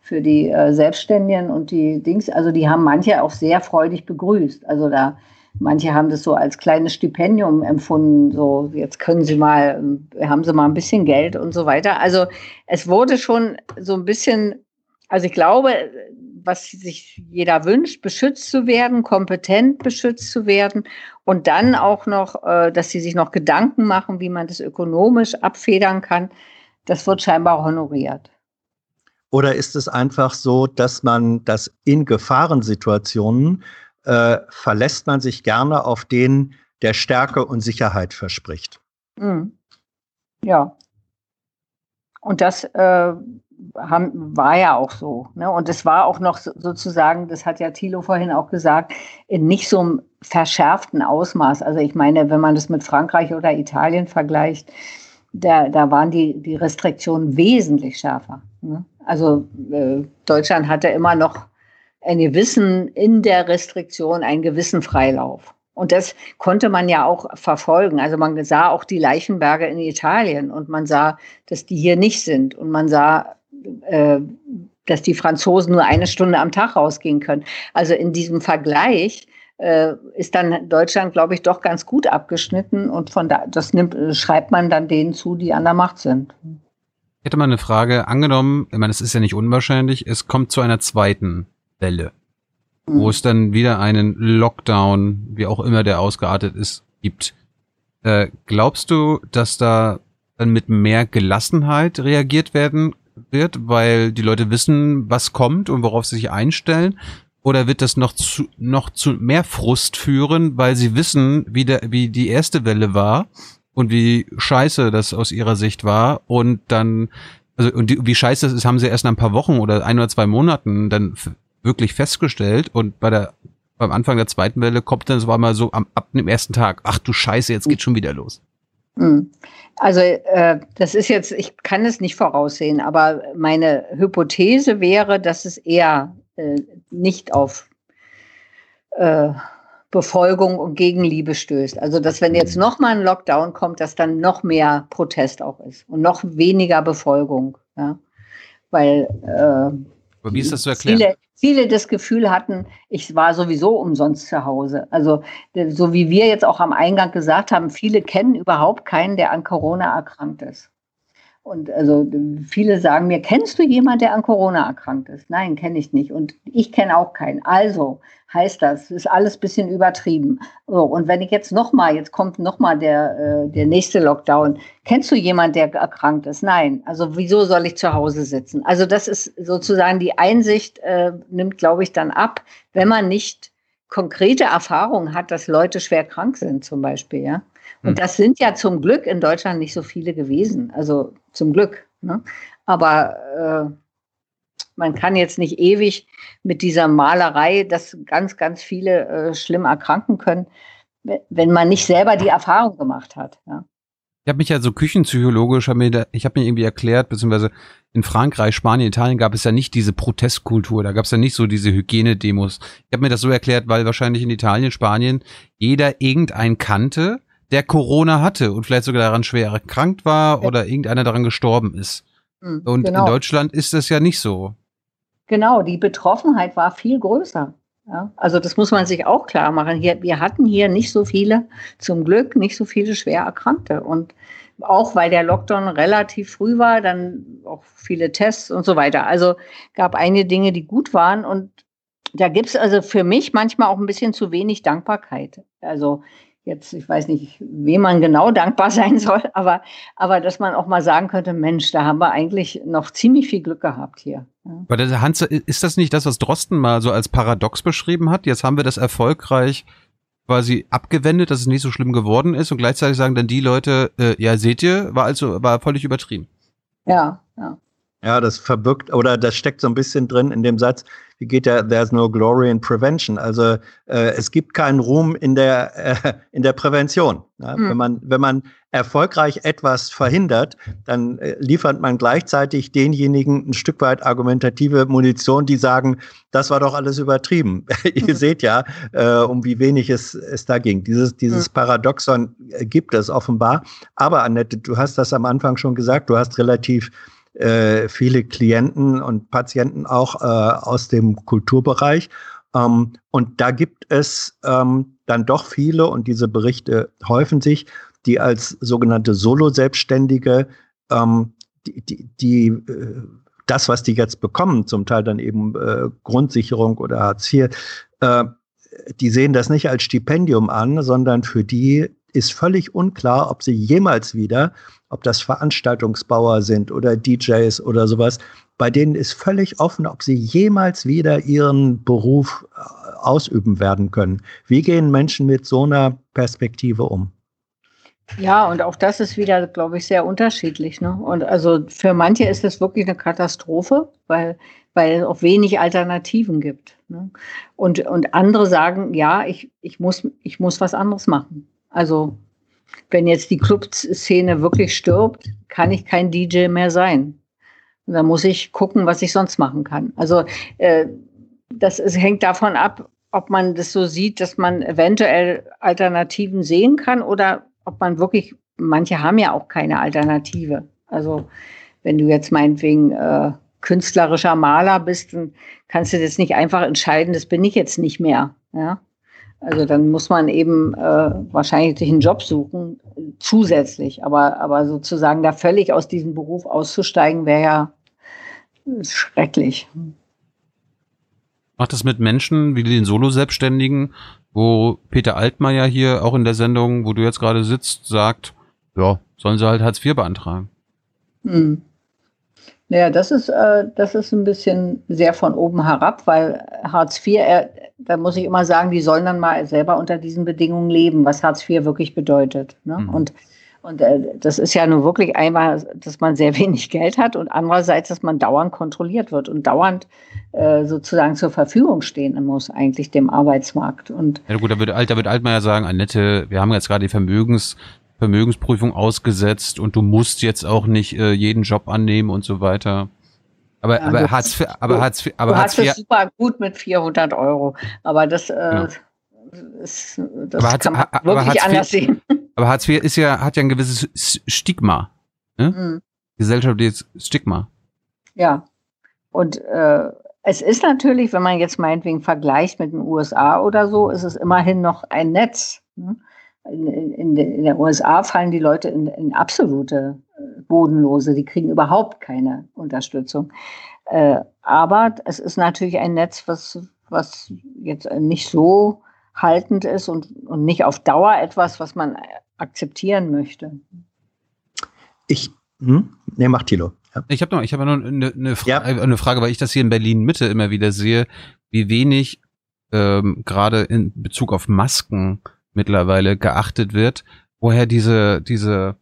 für die äh, Selbstständigen und die Dings, also die haben manche auch sehr freudig begrüßt. Also da Manche haben das so als kleines Stipendium empfunden, so jetzt können Sie mal, haben Sie mal ein bisschen Geld und so weiter. Also es wurde schon so ein bisschen, also ich glaube, was sich jeder wünscht, beschützt zu werden, kompetent beschützt zu werden und dann auch noch, äh, dass sie sich noch Gedanken machen, wie man das ökonomisch abfedern kann, das wird scheinbar honoriert. Oder ist es einfach so, dass man das in Gefahrensituationen äh, verlässt man sich gerne auf den, der Stärke und Sicherheit verspricht. Mhm. Ja. Und das äh, haben, war ja auch so. Ne? Und es war auch noch sozusagen, das hat ja Thilo vorhin auch gesagt, in nicht so einem verschärften Ausmaß. Also ich meine, wenn man das mit Frankreich oder Italien vergleicht, da, da waren die, die Restriktionen wesentlich schärfer. Ne? Also äh, Deutschland hatte immer noch einen gewissen, in der Restriktion einen gewissen Freilauf. Und das konnte man ja auch verfolgen. Also man sah auch die Leichenberge in Italien und man sah, dass die hier nicht sind. Und man sah, äh, dass die Franzosen nur eine Stunde am Tag rausgehen können. Also in diesem Vergleich äh, ist dann Deutschland, glaube ich, doch ganz gut abgeschnitten und von da, das nimmt, schreibt man dann denen zu, die an der Macht sind. Ich hätte mal eine Frage. Angenommen, ich meine, es ist ja nicht unwahrscheinlich, es kommt zu einer zweiten Welle, mhm. wo es dann wieder einen Lockdown, wie auch immer der ausgeartet ist, gibt. Äh, glaubst du, dass da dann mit mehr Gelassenheit reagiert werden wird, weil die Leute wissen, was kommt und worauf sie sich einstellen? Oder wird das noch zu, noch zu mehr Frust führen, weil sie wissen, wie, der, wie die erste Welle war und wie scheiße das aus ihrer Sicht war und dann, also und die, wie scheiße das ist, haben sie erst nach ein paar Wochen oder ein oder zwei Monaten dann wirklich festgestellt und bei der beim Anfang der zweiten Welle kommt dann so einmal so am, ab dem ersten Tag, ach du Scheiße, jetzt geht schon wieder los. Hm. Also äh, das ist jetzt, ich kann es nicht voraussehen, aber meine Hypothese wäre, dass es eher äh, nicht auf äh, Befolgung und Gegenliebe stößt. Also dass wenn jetzt noch mal ein Lockdown kommt, dass dann noch mehr Protest auch ist und noch weniger Befolgung. Ja? Weil äh, wie ist das zu erklären? Viele, viele das Gefühl hatten, ich war sowieso umsonst zu Hause. Also so wie wir jetzt auch am Eingang gesagt haben, viele kennen überhaupt keinen, der an Corona erkrankt ist. Und also viele sagen mir, kennst du jemanden, der an Corona erkrankt ist? Nein, kenne ich nicht. Und ich kenne auch keinen. Also heißt das, ist alles ein bisschen übertrieben. So, und wenn ich jetzt nochmal, jetzt kommt nochmal der, äh, der nächste Lockdown. Kennst du jemanden, der erkrankt ist? Nein. Also wieso soll ich zu Hause sitzen? Also das ist sozusagen die Einsicht, äh, nimmt, glaube ich, dann ab, wenn man nicht konkrete Erfahrungen hat, dass Leute schwer krank sind, zum Beispiel, ja. Und hm. das sind ja zum Glück in Deutschland nicht so viele gewesen. Also zum Glück. Ne? Aber äh, man kann jetzt nicht ewig mit dieser Malerei, dass ganz, ganz viele äh, schlimm erkranken können, wenn man nicht selber die Erfahrung gemacht hat. Ja. Ich habe mich ja so küchenpsychologisch, hab mir da, ich habe mir irgendwie erklärt, beziehungsweise in Frankreich, Spanien, Italien gab es ja nicht diese Protestkultur, da gab es ja nicht so diese Hygienedemos. Ich habe mir das so erklärt, weil wahrscheinlich in Italien, Spanien jeder irgendeinen kannte, der Corona hatte und vielleicht sogar daran schwer erkrankt war ja. oder irgendeiner daran gestorben ist. Mhm, und genau. in Deutschland ist das ja nicht so. Genau, die Betroffenheit war viel größer. Ja, also das muss man sich auch klar machen. Hier, wir hatten hier nicht so viele, zum Glück nicht so viele schwer Erkrankte. Und auch weil der Lockdown relativ früh war, dann auch viele Tests und so weiter. Also gab einige Dinge, die gut waren. Und da gibt es also für mich manchmal auch ein bisschen zu wenig Dankbarkeit. Also jetzt, ich weiß nicht, wem man genau dankbar sein soll, aber, aber dass man auch mal sagen könnte, Mensch, da haben wir eigentlich noch ziemlich viel Glück gehabt hier. Ja. der Hans, ist das nicht das, was Drosten mal so als Paradox beschrieben hat? Jetzt haben wir das erfolgreich quasi abgewendet, dass es nicht so schlimm geworden ist und gleichzeitig sagen dann die Leute, äh, ja, seht ihr, war also, war völlig übertrieben. Ja, ja. Ja, das verbirgt oder das steckt so ein bisschen drin in dem Satz, wie geht der There's no glory in prevention. Also äh, es gibt keinen Ruhm in der, äh, in der Prävention. Ja? Mhm. Wenn, man, wenn man erfolgreich etwas verhindert, dann äh, liefert man gleichzeitig denjenigen ein Stück weit argumentative Munition, die sagen, das war doch alles übertrieben. Ihr mhm. seht ja, äh, um wie wenig es, es da ging. Dieses, dieses mhm. Paradoxon äh, gibt es offenbar. Aber Annette, du hast das am Anfang schon gesagt, du hast relativ äh, viele Klienten und Patienten auch äh, aus dem Kulturbereich. Ähm, und da gibt es ähm, dann doch viele, und diese Berichte häufen sich, die als sogenannte Solo-Selbstständige ähm, die, die, die äh, das, was die jetzt bekommen, zum Teil dann eben äh, Grundsicherung oder Hartz IV, äh, die sehen das nicht als Stipendium an, sondern für die ist völlig unklar, ob sie jemals wieder, ob das Veranstaltungsbauer sind oder DJs oder sowas, bei denen ist völlig offen, ob sie jemals wieder ihren Beruf äh, ausüben werden können. Wie gehen Menschen mit so einer Perspektive um? Ja, und auch das ist wieder, glaube ich, sehr unterschiedlich. Ne? Und also für manche ist es wirklich eine Katastrophe, weil, weil es auch wenig Alternativen gibt. Ne? Und, und andere sagen, ja, ich, ich, muss, ich muss was anderes machen. Also wenn jetzt die Clubszene wirklich stirbt, kann ich kein DJ mehr sein. Und dann muss ich gucken, was ich sonst machen kann. Also äh, das ist, hängt davon ab, ob man das so sieht, dass man eventuell Alternativen sehen kann oder ob man wirklich, manche haben ja auch keine Alternative. Also wenn du jetzt meinetwegen äh, künstlerischer Maler bist, dann kannst du das nicht einfach entscheiden, das bin ich jetzt nicht mehr. Ja? Also dann muss man eben äh, wahrscheinlich sich einen Job suchen, zusätzlich. Aber, aber sozusagen da völlig aus diesem Beruf auszusteigen, wäre ja schrecklich. Macht das mit Menschen wie den Solo-Selbstständigen, wo Peter Altmaier hier auch in der Sendung, wo du jetzt gerade sitzt, sagt, ja, sollen sie halt Hartz IV beantragen? Hm. Naja, das ist, äh, das ist ein bisschen sehr von oben herab, weil Hartz IV, äh, da muss ich immer sagen, die sollen dann mal selber unter diesen Bedingungen leben, was Hartz IV wirklich bedeutet. Ne? Mhm. Und, und äh, das ist ja nur wirklich einmal, dass man sehr wenig Geld hat und andererseits, dass man dauernd kontrolliert wird und dauernd äh, sozusagen zur Verfügung stehen muss, eigentlich dem Arbeitsmarkt. Und ja gut, da würde, da würde Altmaier sagen, Annette, wir haben jetzt gerade die Vermögens Vermögensprüfung ausgesetzt und du musst jetzt auch nicht äh, jeden Job annehmen und so weiter. Aber, ja, aber Hartz IV, aber Hartz IV, aber Hartz IV. super gut mit 400 Euro. Aber das, äh, ja. ist, das aber kann man Hartz, wirklich Hartz anders sehen. Aber Hartz IV ist ja, hat ja ein gewisses Stigma. Ne? Mhm. Gesellschaftliches Stigma. Ja. Und äh, es ist natürlich, wenn man jetzt meinetwegen vergleicht mit den USA oder so, ist es immerhin noch ein Netz. Ne? In, in, in der USA fallen die Leute in, in absolute äh, Bodenlose, die kriegen überhaupt keine Unterstützung. Äh, aber es ist natürlich ein Netz, was, was jetzt nicht so haltend ist und, und nicht auf Dauer etwas, was man akzeptieren möchte. Ich, hm? Ne, mach Thilo. Ja. Ich habe noch, ich habe noch eine, eine, Fra ja. eine Frage, weil ich das hier in Berlin Mitte immer wieder sehe, wie wenig ähm, gerade in Bezug auf Masken mittlerweile geachtet wird, woher diese, diese,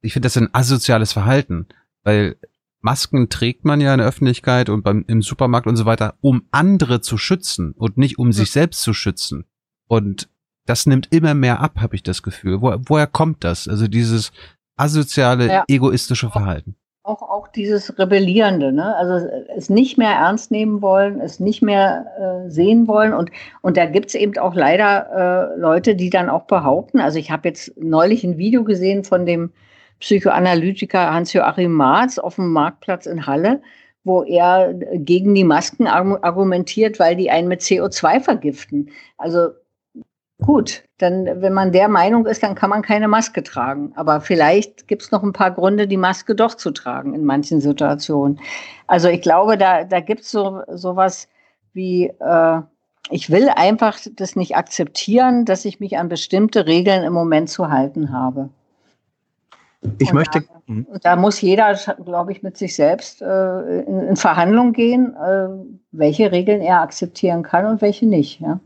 ich finde das ein asoziales Verhalten, weil Masken trägt man ja in der Öffentlichkeit und beim, im Supermarkt und so weiter, um andere zu schützen und nicht um sich selbst zu schützen. Und das nimmt immer mehr ab, habe ich das Gefühl. Wo, woher kommt das? Also dieses asoziale, ja. egoistische Verhalten auch, auch dieses Rebellierende, ne? also es nicht mehr ernst nehmen wollen, es nicht mehr äh, sehen wollen. Und, und da gibt's eben auch leider äh, Leute, die dann auch behaupten, also ich habe jetzt neulich ein Video gesehen von dem Psychoanalytiker Hans-Joachim Marz auf dem Marktplatz in Halle, wo er gegen die Masken argumentiert, weil die einen mit CO2 vergiften. Also Gut, dann, wenn man der Meinung ist, dann kann man keine Maske tragen. Aber vielleicht gibt es noch ein paar Gründe, die Maske doch zu tragen in manchen Situationen. Also ich glaube, da, da gibt es so sowas wie, äh, ich will einfach das nicht akzeptieren, dass ich mich an bestimmte Regeln im Moment zu halten habe. Ich und möchte. Da, hm. da, muss jeder, glaube ich, mit sich selbst äh, in, in Verhandlung gehen, äh, welche Regeln er akzeptieren kann und welche nicht. Ja.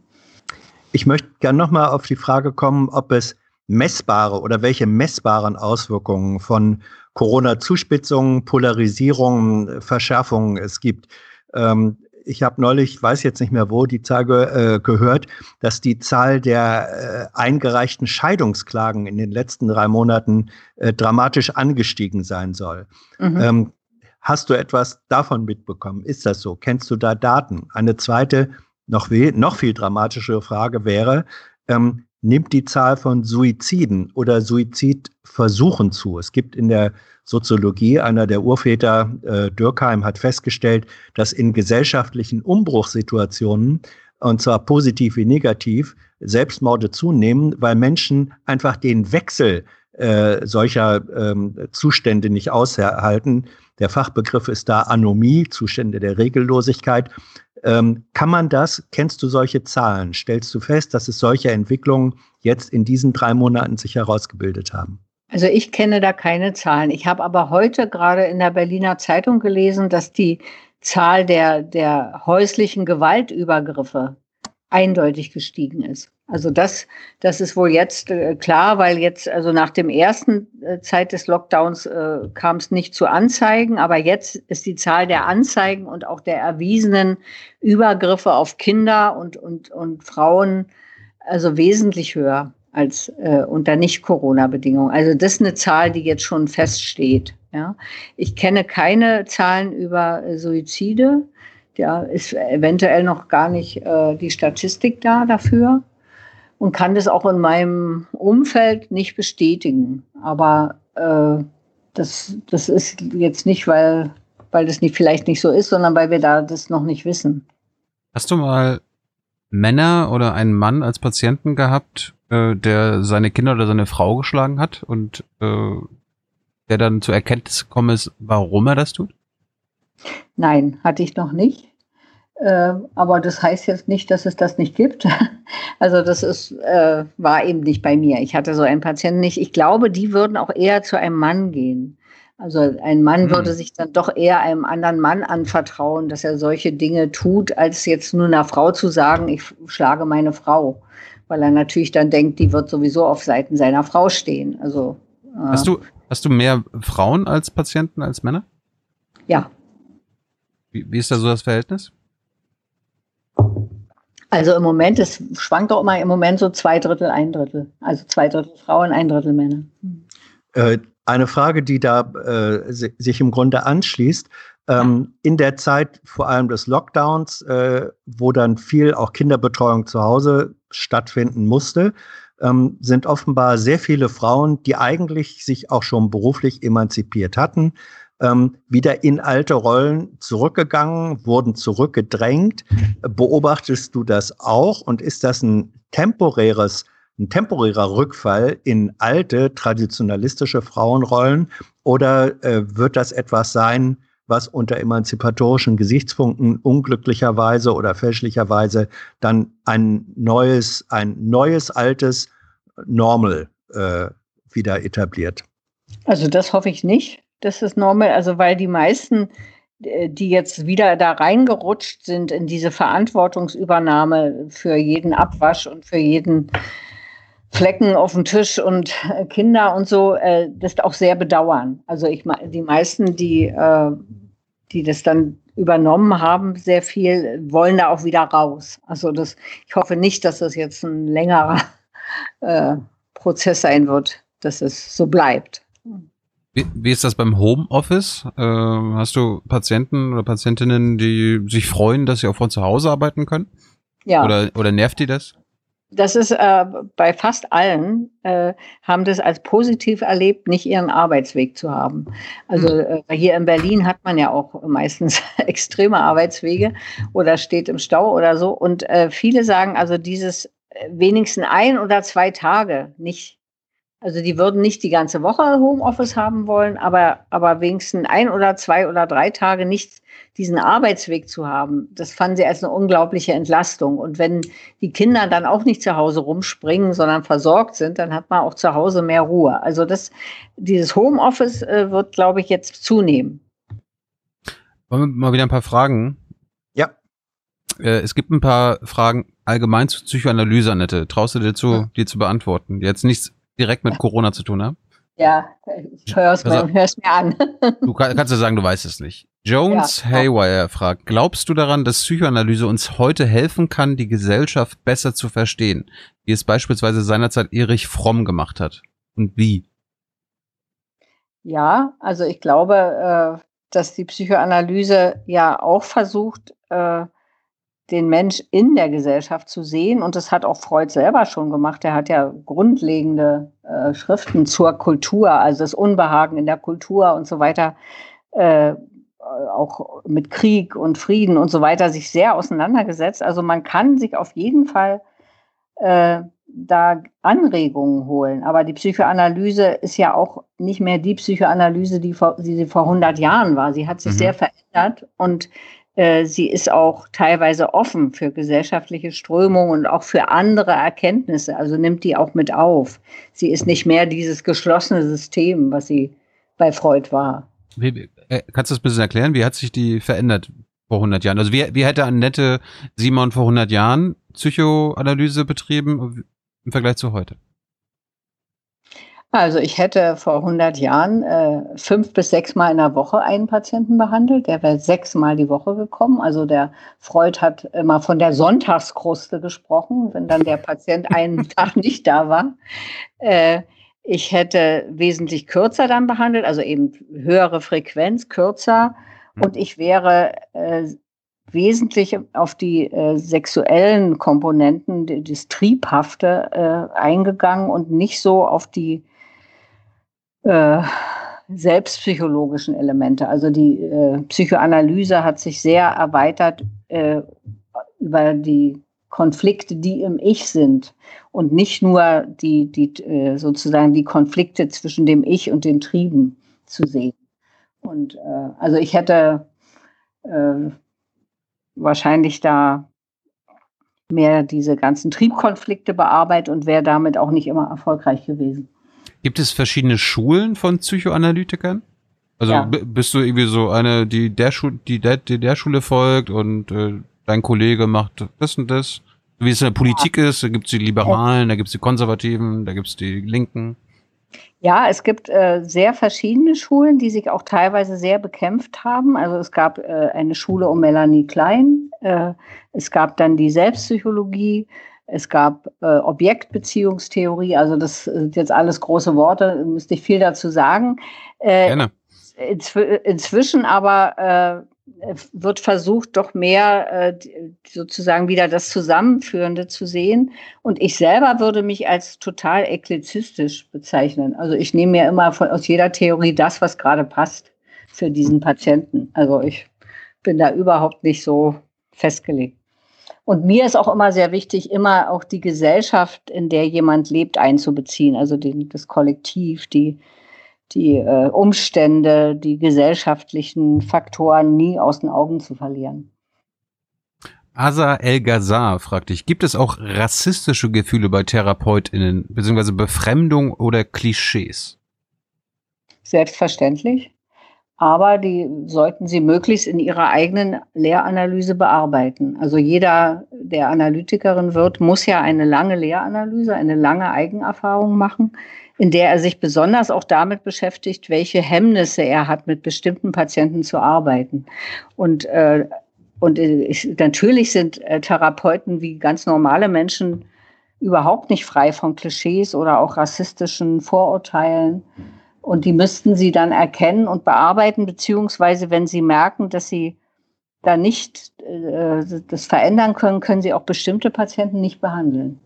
Ich möchte gerne nochmal auf die Frage kommen, ob es messbare oder welche messbaren Auswirkungen von Corona-Zuspitzungen, Polarisierungen, Verschärfungen es gibt. Ähm, ich habe neulich, weiß jetzt nicht mehr wo, die Zahl ge äh, gehört, dass die Zahl der äh, eingereichten Scheidungsklagen in den letzten drei Monaten äh, dramatisch angestiegen sein soll. Mhm. Ähm, hast du etwas davon mitbekommen? Ist das so? Kennst du da Daten? Eine zweite noch, noch viel dramatischere Frage wäre, ähm, nimmt die Zahl von Suiziden oder Suizidversuchen zu? Es gibt in der Soziologie, einer der Urväter, äh, Dürkheim, hat festgestellt, dass in gesellschaftlichen Umbruchssituationen, und zwar positiv wie negativ, Selbstmorde zunehmen, weil Menschen einfach den Wechsel äh, solcher ähm, Zustände nicht aushalten. Der Fachbegriff ist da Anomie, Zustände der Regellosigkeit. Ähm, kann man das, kennst du solche Zahlen? Stellst du fest, dass es solche Entwicklungen jetzt in diesen drei Monaten sich herausgebildet haben? Also ich kenne da keine Zahlen. Ich habe aber heute gerade in der Berliner Zeitung gelesen, dass die Zahl der, der häuslichen Gewaltübergriffe eindeutig gestiegen ist. Also das, das ist wohl jetzt äh, klar, weil jetzt, also nach dem ersten äh, Zeit des Lockdowns äh, kam es nicht zu Anzeigen, aber jetzt ist die Zahl der Anzeigen und auch der erwiesenen Übergriffe auf Kinder und, und, und Frauen also wesentlich höher als äh, unter Nicht-Corona-Bedingungen. Also das ist eine Zahl, die jetzt schon feststeht. Ja. Ich kenne keine Zahlen über äh, Suizide Ja, ist eventuell noch gar nicht äh, die Statistik da dafür und kann das auch in meinem Umfeld nicht bestätigen. Aber äh, das, das ist jetzt nicht, weil, weil das nicht, vielleicht nicht so ist, sondern weil wir da das noch nicht wissen. Hast du mal Männer oder einen Mann als Patienten gehabt, äh, der seine Kinder oder seine Frau geschlagen hat und äh, der dann zur Erkenntnis gekommen ist, warum er das tut? Nein, hatte ich noch nicht. Äh, aber das heißt jetzt nicht, dass es das nicht gibt. Also das ist, äh, war eben nicht bei mir. Ich hatte so einen Patienten nicht. Ich glaube, die würden auch eher zu einem Mann gehen. Also ein Mann hm. würde sich dann doch eher einem anderen Mann anvertrauen, dass er solche Dinge tut, als jetzt nur einer Frau zu sagen, ich schlage meine Frau. Weil er natürlich dann denkt, die wird sowieso auf Seiten seiner Frau stehen. Also, äh, hast, du, hast du mehr Frauen als Patienten als Männer? Ja. Wie, wie ist da so das Verhältnis? Also im Moment, es schwankt auch immer im Moment so zwei Drittel, ein Drittel. Also zwei Drittel Frauen, ein Drittel Männer. Äh, eine Frage, die da äh, sich im Grunde anschließt. Ähm, in der Zeit vor allem des Lockdowns, äh, wo dann viel auch Kinderbetreuung zu Hause stattfinden musste, ähm, sind offenbar sehr viele Frauen, die eigentlich sich auch schon beruflich emanzipiert hatten, ähm, wieder in alte Rollen zurückgegangen, wurden zurückgedrängt. Beobachtest du das auch und ist das ein temporäres, ein temporärer Rückfall in alte traditionalistische Frauenrollen oder äh, wird das etwas sein, was unter emanzipatorischen Gesichtspunkten unglücklicherweise oder fälschlicherweise dann ein neues, ein neues altes Normal äh, wieder etabliert? Also das hoffe ich nicht das ist normal, also weil die meisten, äh, die jetzt wieder da reingerutscht sind in diese Verantwortungsübernahme für jeden Abwasch und für jeden Flecken auf dem Tisch und äh, Kinder und so, äh, das auch sehr bedauern. Also ich die meisten, die, die das dann übernommen haben, sehr viel, wollen da auch wieder raus. Also das, ich hoffe nicht, dass das jetzt ein längerer äh, Prozess sein wird, dass es so bleibt. Wie, wie ist das beim Homeoffice? Äh, hast du Patienten oder Patientinnen, die sich freuen, dass sie auch von zu Hause arbeiten können? Ja. Oder, oder nervt die das? Das ist äh, bei fast allen, äh, haben das als positiv erlebt, nicht ihren Arbeitsweg zu haben. Also hm. äh, hier in Berlin hat man ja auch meistens extreme Arbeitswege oder steht im Stau oder so. Und äh, viele sagen also dieses äh, wenigstens ein oder zwei Tage nicht also die würden nicht die ganze Woche Homeoffice haben wollen, aber, aber wenigstens ein oder zwei oder drei Tage nicht diesen Arbeitsweg zu haben, das fanden sie als eine unglaubliche Entlastung. Und wenn die Kinder dann auch nicht zu Hause rumspringen, sondern versorgt sind, dann hat man auch zu Hause mehr Ruhe. Also das, dieses Homeoffice äh, wird, glaube ich, jetzt zunehmen. Wollen wir mal wieder ein paar Fragen? Ja. Äh, es gibt ein paar Fragen allgemein zur Psychoanalyse, Annette. Traust du dir zu, ja. die zu beantworten? Jetzt nichts direkt mit Corona zu tun haben? Ja, ich hör's also, mir, mir an. du kann, kannst ja sagen, du weißt es nicht. Jones ja, Haywire fragt, glaubst du daran, dass Psychoanalyse uns heute helfen kann, die Gesellschaft besser zu verstehen, wie es beispielsweise seinerzeit Erich Fromm gemacht hat? Und wie? Ja, also ich glaube, äh, dass die Psychoanalyse ja auch versucht, äh, den Mensch in der Gesellschaft zu sehen. Und das hat auch Freud selber schon gemacht. Er hat ja grundlegende äh, Schriften zur Kultur, also das Unbehagen in der Kultur und so weiter, äh, auch mit Krieg und Frieden und so weiter sich sehr auseinandergesetzt. Also man kann sich auf jeden Fall äh, da Anregungen holen. Aber die Psychoanalyse ist ja auch nicht mehr die Psychoanalyse, die, vor, die sie vor 100 Jahren war. Sie hat sich mhm. sehr verändert und sie ist auch teilweise offen für gesellschaftliche Strömungen und auch für andere Erkenntnisse, also nimmt die auch mit auf. Sie ist nicht mehr dieses geschlossene System, was sie bei Freud war. Wie, äh, kannst du das ein bisschen erklären? Wie hat sich die verändert vor 100 Jahren? Also wie, wie hätte Annette Simon vor 100 Jahren Psychoanalyse betrieben im Vergleich zu heute? Also ich hätte vor 100 Jahren äh, fünf bis sechs Mal in der Woche einen Patienten behandelt. Der wäre sechs Mal die Woche gekommen. Also der Freud hat immer von der Sonntagskruste gesprochen, wenn dann der Patient einen Tag nicht da war. Äh, ich hätte wesentlich kürzer dann behandelt, also eben höhere Frequenz, kürzer. Und ich wäre äh, wesentlich auf die äh, sexuellen Komponenten, das Triebhafte äh, eingegangen und nicht so auf die äh, selbstpsychologischen Elemente. Also die äh, Psychoanalyse hat sich sehr erweitert äh, über die Konflikte, die im Ich sind und nicht nur die, die äh, sozusagen die Konflikte zwischen dem Ich und den Trieben zu sehen. Und äh, also ich hätte äh, wahrscheinlich da mehr diese ganzen Triebkonflikte bearbeitet und wäre damit auch nicht immer erfolgreich gewesen. Gibt es verschiedene Schulen von Psychoanalytikern? Also ja. bist du irgendwie so eine, die der, Schu die der, die der Schule folgt und äh, dein Kollege macht das und das? Wie es in der Politik ja. ist, da gibt es die Liberalen, da gibt es die Konservativen, da gibt es die Linken. Ja, es gibt äh, sehr verschiedene Schulen, die sich auch teilweise sehr bekämpft haben. Also es gab äh, eine Schule um Melanie Klein, äh, es gab dann die Selbstpsychologie, es gab äh, Objektbeziehungstheorie. Also das sind jetzt alles große Worte, müsste ich viel dazu sagen. Äh, Gerne. Inzwischen aber äh, wird versucht, doch mehr äh, sozusagen wieder das Zusammenführende zu sehen. Und ich selber würde mich als total eklizistisch bezeichnen. Also ich nehme mir immer von, aus jeder Theorie das, was gerade passt für diesen Patienten. Also ich bin da überhaupt nicht so festgelegt. Und mir ist auch immer sehr wichtig, immer auch die Gesellschaft, in der jemand lebt, einzubeziehen. Also den, das Kollektiv, die, die äh, Umstände, die gesellschaftlichen Faktoren nie aus den Augen zu verlieren. Asa El Ghazar fragt dich, gibt es auch rassistische Gefühle bei TherapeutInnen, beziehungsweise Befremdung oder Klischees? Selbstverständlich. Aber die sollten sie möglichst in ihrer eigenen Lehranalyse bearbeiten. Also jeder, der Analytikerin wird, muss ja eine lange Lehranalyse, eine lange Eigenerfahrung machen in der er sich besonders auch damit beschäftigt, welche Hemmnisse er hat, mit bestimmten Patienten zu arbeiten. Und, äh, und ich, natürlich sind äh, Therapeuten wie ganz normale Menschen überhaupt nicht frei von Klischees oder auch rassistischen Vorurteilen. Und die müssten sie dann erkennen und bearbeiten, beziehungsweise wenn sie merken, dass sie da nicht äh, das verändern können, können sie auch bestimmte Patienten nicht behandeln.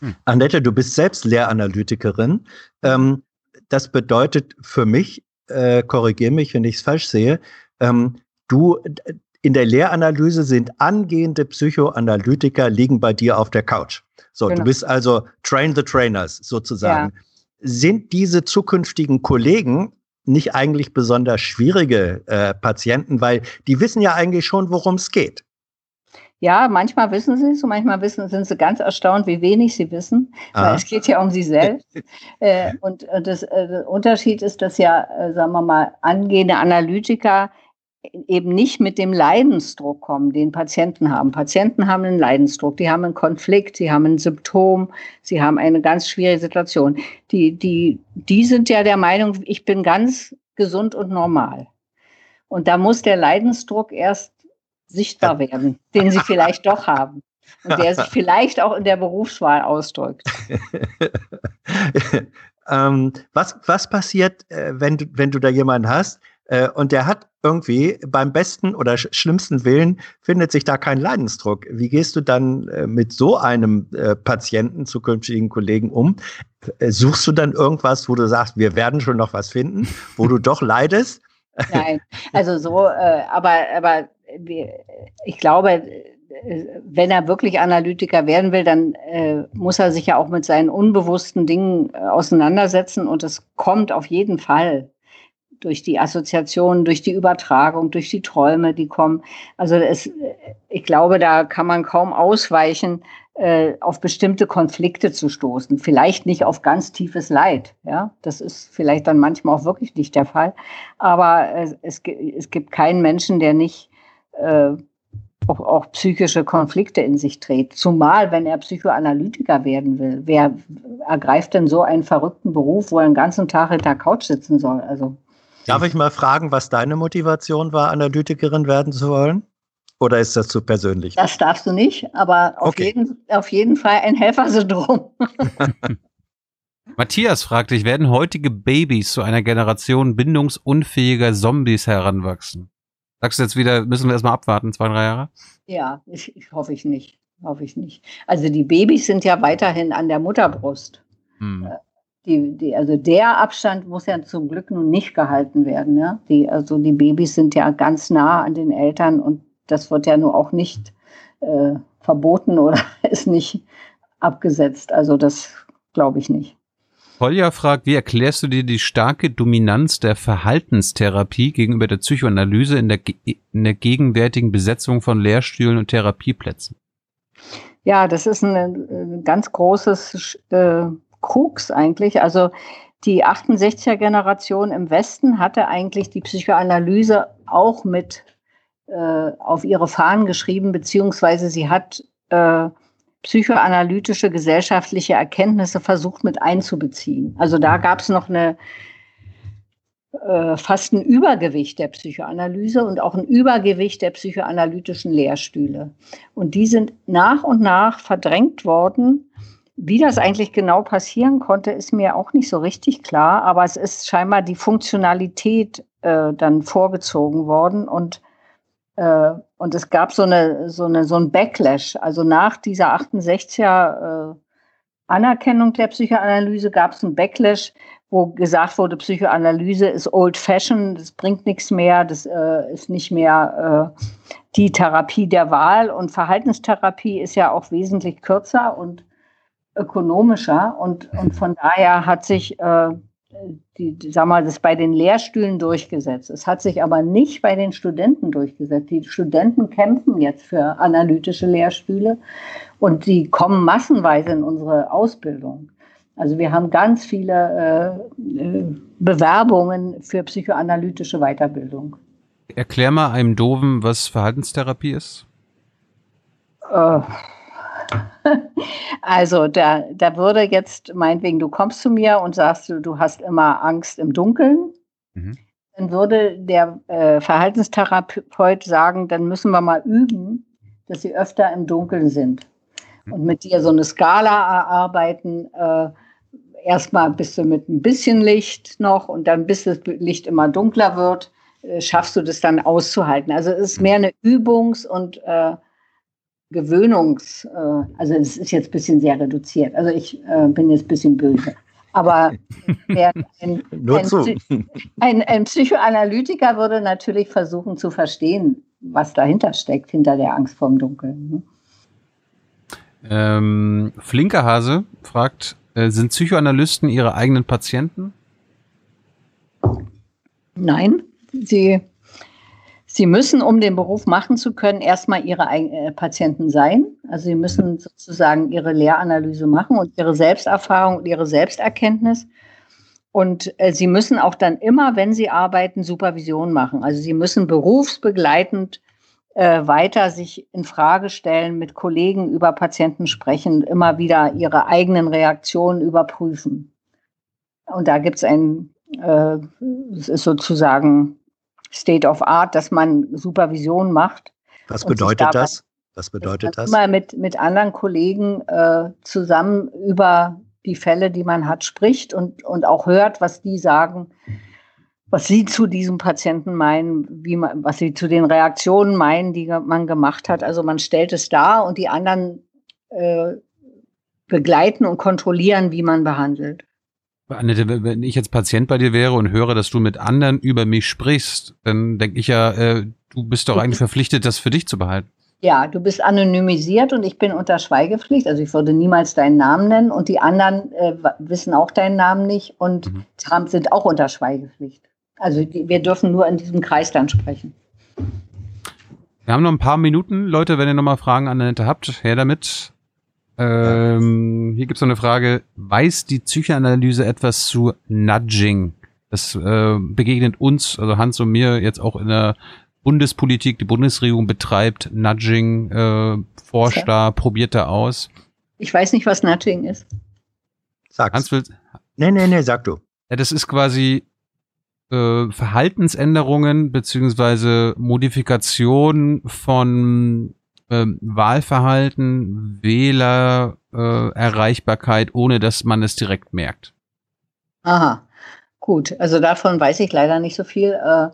Hm. Annette, du bist selbst Lehranalytikerin. Ähm, das bedeutet für mich, äh, korrigiere mich, wenn ich es falsch sehe, ähm, du in der Lehranalyse sind angehende Psychoanalytiker liegen bei dir auf der Couch. So, genau. du bist also Train the Trainers sozusagen. Ja. Sind diese zukünftigen Kollegen nicht eigentlich besonders schwierige äh, Patienten, weil die wissen ja eigentlich schon, worum es geht. Ja, manchmal wissen sie es und manchmal wissen, sind sie ganz erstaunt, wie wenig sie wissen. Weil es geht ja um sie selbst. äh, und das, äh, der Unterschied ist, dass ja, äh, sagen wir mal, angehende Analytiker eben nicht mit dem Leidensdruck kommen, den Patienten haben. Patienten haben einen Leidensdruck, die haben einen Konflikt, sie haben ein Symptom, sie haben eine ganz schwierige Situation. Die, die, die sind ja der Meinung, ich bin ganz gesund und normal. Und da muss der Leidensdruck erst sichtbar werden, den sie vielleicht doch haben und der sich vielleicht auch in der Berufswahl ausdrückt. ähm, was, was passiert, äh, wenn, du, wenn du da jemanden hast äh, und der hat irgendwie beim besten oder sch schlimmsten Willen findet sich da kein Leidensdruck? Wie gehst du dann äh, mit so einem äh, Patienten, zukünftigen Kollegen um? Äh, suchst du dann irgendwas, wo du sagst, wir werden schon noch was finden, wo du doch leidest? Nein, also so, äh, aber, aber ich glaube, wenn er wirklich Analytiker werden will, dann äh, muss er sich ja auch mit seinen unbewussten Dingen äh, auseinandersetzen und es kommt auf jeden Fall durch die Assoziationen, durch die Übertragung, durch die Träume, die kommen. Also es, ich glaube, da kann man kaum ausweichen, äh, auf bestimmte Konflikte zu stoßen. Vielleicht nicht auf ganz tiefes Leid. Ja, das ist vielleicht dann manchmal auch wirklich nicht der Fall. Aber äh, es, es gibt keinen Menschen, der nicht äh, auch, auch, psychische Konflikte in sich trägt. Zumal, wenn er Psychoanalytiker werden will. Wer ergreift denn so einen verrückten Beruf, wo er den ganzen Tag hinter Couch sitzen soll? Also. Darf ich mal fragen, was deine Motivation war, Analytikerin werden zu wollen? Oder ist das zu persönlich? Das darfst du nicht, aber auf, okay. jeden, auf jeden Fall ein Helfersyndrom. Matthias fragt dich, werden heutige Babys zu einer Generation bindungsunfähiger Zombies heranwachsen? Sagst du jetzt wieder, müssen wir erstmal abwarten, zwei, drei Jahre? Ja, ich, ich hoffe ich nicht. Hoffe ich nicht. Also die Babys sind ja weiterhin an der Mutterbrust. Hm. Die, die, also der Abstand muss ja zum Glück nun nicht gehalten werden. Ja? Die, also die Babys sind ja ganz nah an den Eltern und das wird ja nur auch nicht äh, verboten oder ist nicht abgesetzt. Also das glaube ich nicht. Kolja fragt, wie erklärst du dir die starke Dominanz der Verhaltenstherapie gegenüber der Psychoanalyse in der, in der gegenwärtigen Besetzung von Lehrstühlen und Therapieplätzen? Ja, das ist ein, ein ganz großes äh, Krux eigentlich. Also die 68er Generation im Westen hatte eigentlich die Psychoanalyse auch mit äh, auf ihre Fahnen geschrieben, beziehungsweise sie hat äh, psychoanalytische gesellschaftliche Erkenntnisse versucht mit einzubeziehen. Also da gab es noch eine äh, fast ein Übergewicht der Psychoanalyse und auch ein Übergewicht der psychoanalytischen Lehrstühle. Und die sind nach und nach verdrängt worden. Wie das eigentlich genau passieren konnte, ist mir auch nicht so richtig klar, aber es ist scheinbar die Funktionalität äh, dann vorgezogen worden und äh, und es gab so eine, so eine, so ein Backlash. Also nach dieser 68er äh, Anerkennung der Psychoanalyse gab es einen Backlash, wo gesagt wurde, Psychoanalyse ist old fashioned, das bringt nichts mehr, das äh, ist nicht mehr äh, die Therapie der Wahl und Verhaltenstherapie ist ja auch wesentlich kürzer und ökonomischer und, und von daher hat sich äh, die, die, sag mal, das bei den Lehrstühlen durchgesetzt. Es hat sich aber nicht bei den Studenten durchgesetzt. Die Studenten kämpfen jetzt für analytische Lehrstühle und die kommen massenweise in unsere Ausbildung. Also wir haben ganz viele äh, äh Bewerbungen für psychoanalytische Weiterbildung. Erklär mal einem Doofen, was Verhaltenstherapie ist. Äh, also da, da würde jetzt meinetwegen, du kommst zu mir und sagst, du, du hast immer Angst im Dunkeln. Mhm. Dann würde der äh, Verhaltenstherapeut sagen, dann müssen wir mal üben, dass sie öfter im Dunkeln sind. Mhm. Und mit dir so eine Skala erarbeiten. Äh, erstmal bist du mit ein bisschen Licht noch und dann bis das Licht immer dunkler wird, äh, schaffst du das dann auszuhalten. Also es ist mhm. mehr eine Übungs- und äh, Gewöhnungs, äh, also es ist jetzt ein bisschen sehr reduziert. Also ich äh, bin jetzt ein bisschen böse. Aber ein, ein, ein, ein, Psychoanalytiker würde natürlich versuchen zu verstehen, was dahinter steckt, hinter der Angst vorm Dunkeln. Ne? Ähm, Flinkerhase fragt, äh, sind Psychoanalysten ihre eigenen Patienten? Nein, sie Sie müssen, um den Beruf machen zu können, erstmal Ihre äh, Patienten sein. Also Sie müssen sozusagen Ihre Lehranalyse machen und Ihre Selbsterfahrung und Ihre Selbsterkenntnis. Und äh, Sie müssen auch dann immer, wenn Sie arbeiten, Supervision machen. Also Sie müssen berufsbegleitend äh, weiter sich in Frage stellen, mit Kollegen über Patienten sprechen, immer wieder Ihre eigenen Reaktionen überprüfen. Und da gibt es ein, äh, es ist sozusagen State of Art, dass man Supervision macht. Was bedeutet das? Was bedeutet das? Mal mit, mit anderen Kollegen äh, zusammen über die Fälle, die man hat, spricht und, und auch hört, was die sagen, was sie zu diesem Patienten meinen, wie man, was sie zu den Reaktionen meinen, die man gemacht hat. Also man stellt es dar und die anderen äh, begleiten und kontrollieren, wie man behandelt. Annette, wenn ich jetzt Patient bei dir wäre und höre, dass du mit anderen über mich sprichst, dann denke ich ja, äh, du bist doch eigentlich verpflichtet, das für dich zu behalten. Ja, du bist anonymisiert und ich bin unter Schweigepflicht. Also ich würde niemals deinen Namen nennen und die anderen äh, wissen auch deinen Namen nicht und mhm. sind auch unter Schweigepflicht. Also die, wir dürfen nur in diesem Kreis dann sprechen. Wir haben noch ein paar Minuten. Leute, wenn ihr nochmal Fragen an Annette habt, her damit. Ähm, hier gibt es noch eine Frage. Weiß die Psychoanalyse etwas zu Nudging? Das äh, begegnet uns, also Hans und mir, jetzt auch in der Bundespolitik. Die Bundesregierung betreibt Nudging, äh, forscht da, probiert da aus. Ich weiß nicht, was Nudging ist. Sag's. Hans will, nee, nee, nee, sag du. Ja, das ist quasi äh, Verhaltensänderungen beziehungsweise Modifikation von ähm, Wahlverhalten, Wähler, äh, ohne dass man es direkt merkt. Aha, gut. Also davon weiß ich leider nicht so viel. Äh,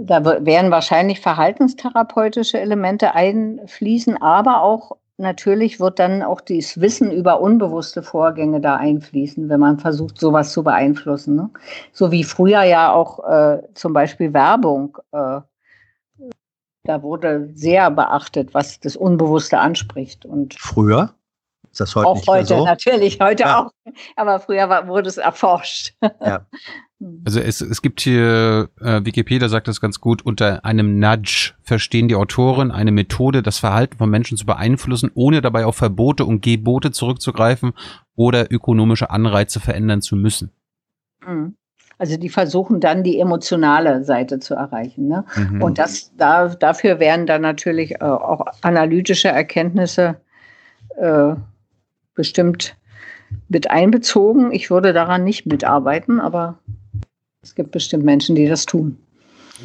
da werden wahrscheinlich verhaltenstherapeutische Elemente einfließen, aber auch natürlich wird dann auch das Wissen über unbewusste Vorgänge da einfließen, wenn man versucht, sowas zu beeinflussen. Ne? So wie früher ja auch äh, zum Beispiel Werbung. Äh, da wurde sehr beachtet, was das Unbewusste anspricht. Und früher? Ist das heute auch heute, so? natürlich, heute ja. auch. Aber früher war, wurde es erforscht. Ja. Hm. Also es, es gibt hier, äh, Wikipedia sagt das ganz gut, unter einem Nudge verstehen die Autoren eine Methode, das Verhalten von Menschen zu beeinflussen, ohne dabei auf Verbote und Gebote zurückzugreifen oder ökonomische Anreize verändern zu müssen. Hm. Also die versuchen dann die emotionale Seite zu erreichen. Ne? Mhm. Und das, da, dafür werden dann natürlich äh, auch analytische Erkenntnisse äh, bestimmt mit einbezogen. Ich würde daran nicht mitarbeiten, aber es gibt bestimmt Menschen, die das tun.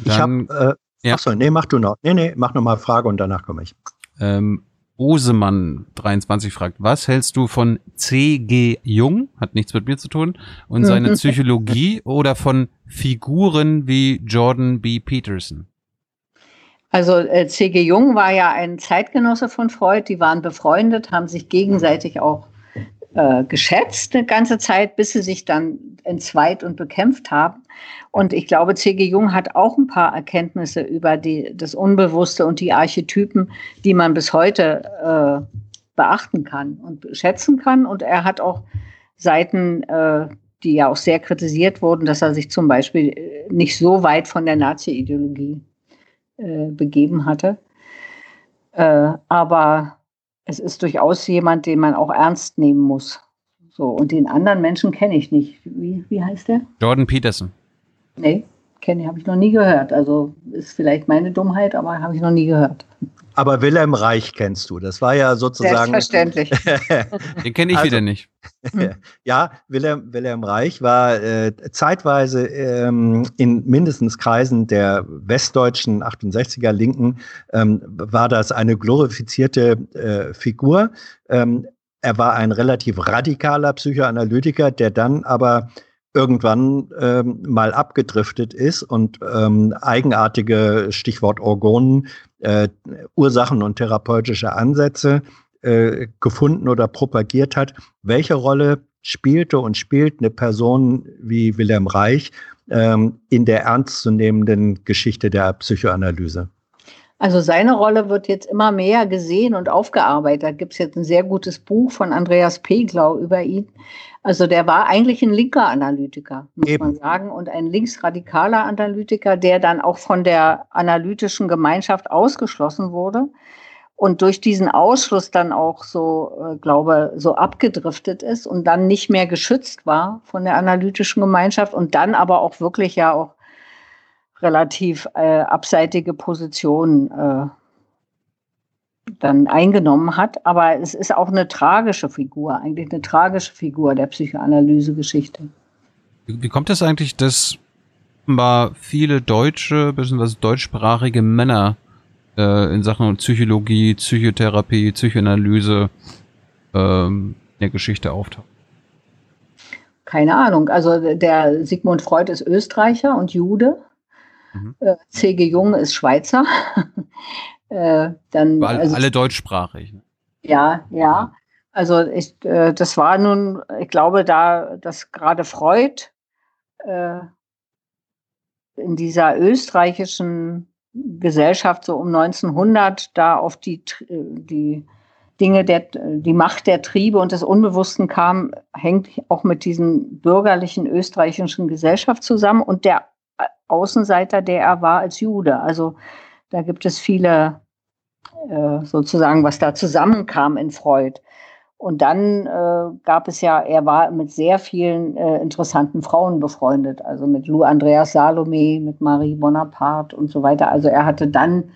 ich habe, äh, ja. achso, nee, mach du noch. Nee, nee, mach nochmal Frage und danach komme ich. Ähm, Osemann 23 fragt, was hältst du von C.G. Jung, hat nichts mit mir zu tun, und seine Psychologie oder von Figuren wie Jordan B. Peterson? Also äh, C.G. Jung war ja ein Zeitgenosse von Freud, die waren befreundet, haben sich gegenseitig auch äh, geschätzt eine ganze Zeit, bis sie sich dann entzweit und bekämpft haben. Und ich glaube, C.G. Jung hat auch ein paar Erkenntnisse über die, das Unbewusste und die Archetypen, die man bis heute äh, beachten kann und schätzen kann. Und er hat auch Seiten, äh, die ja auch sehr kritisiert wurden, dass er sich zum Beispiel äh, nicht so weit von der Nazi-Ideologie äh, begeben hatte. Äh, aber es ist durchaus jemand, den man auch ernst nehmen muss. So, und den anderen Menschen kenne ich nicht. Wie, wie heißt der? Jordan Peterson. Nee, kenne, habe ich noch nie gehört. Also ist vielleicht meine Dummheit, aber habe ich noch nie gehört. Aber Wilhelm Reich kennst du. Das war ja sozusagen. Selbstverständlich. Den kenne ich also, wieder nicht. ja, Wilhelm, Wilhelm Reich war äh, zeitweise ähm, in mindestens Kreisen der westdeutschen 68er Linken, ähm, war das eine glorifizierte äh, Figur. Ähm, er war ein relativ radikaler Psychoanalytiker, der dann aber irgendwann ähm, mal abgedriftet ist und ähm, eigenartige Stichwort Orgonen, äh, Ursachen und therapeutische Ansätze äh, gefunden oder propagiert hat. Welche Rolle spielte und spielt eine Person wie Wilhelm Reich ähm, in der ernstzunehmenden Geschichte der Psychoanalyse? Also seine Rolle wird jetzt immer mehr gesehen und aufgearbeitet. Da gibt es jetzt ein sehr gutes Buch von Andreas Peglau über ihn. Also der war eigentlich ein linker Analytiker, muss Eben. man sagen, und ein linksradikaler Analytiker, der dann auch von der analytischen Gemeinschaft ausgeschlossen wurde und durch diesen Ausschluss dann auch so, äh, glaube, so abgedriftet ist und dann nicht mehr geschützt war von der analytischen Gemeinschaft und dann aber auch wirklich ja auch relativ äh, abseitige Positionen äh, dann eingenommen hat. Aber es ist auch eine tragische Figur, eigentlich eine tragische Figur der Psychoanalyse-Geschichte. Wie kommt es das eigentlich, dass offenbar viele deutsche, bzw. deutschsprachige Männer äh, in Sachen Psychologie, Psychotherapie, Psychoanalyse ähm, in der Geschichte auftauchen? Keine Ahnung. Also der Sigmund Freud ist Österreicher und Jude. Mhm. Äh, C.G. Jung ist Schweizer. äh, dann, Weil also, alle deutschsprachig. Ne? Ja, ja. Also ich, äh, das war nun, ich glaube, da, dass gerade Freud in dieser österreichischen Gesellschaft so um 1900 da auf die, die Dinge, der, die Macht der Triebe und des Unbewussten kam, hängt auch mit diesen bürgerlichen österreichischen Gesellschaft zusammen und der Außenseiter, der er war als Jude. Also da gibt es viele äh, sozusagen, was da zusammenkam in Freud. Und dann äh, gab es ja, er war mit sehr vielen äh, interessanten Frauen befreundet, also mit Lou Andreas Salome, mit Marie Bonaparte und so weiter. Also er hatte dann,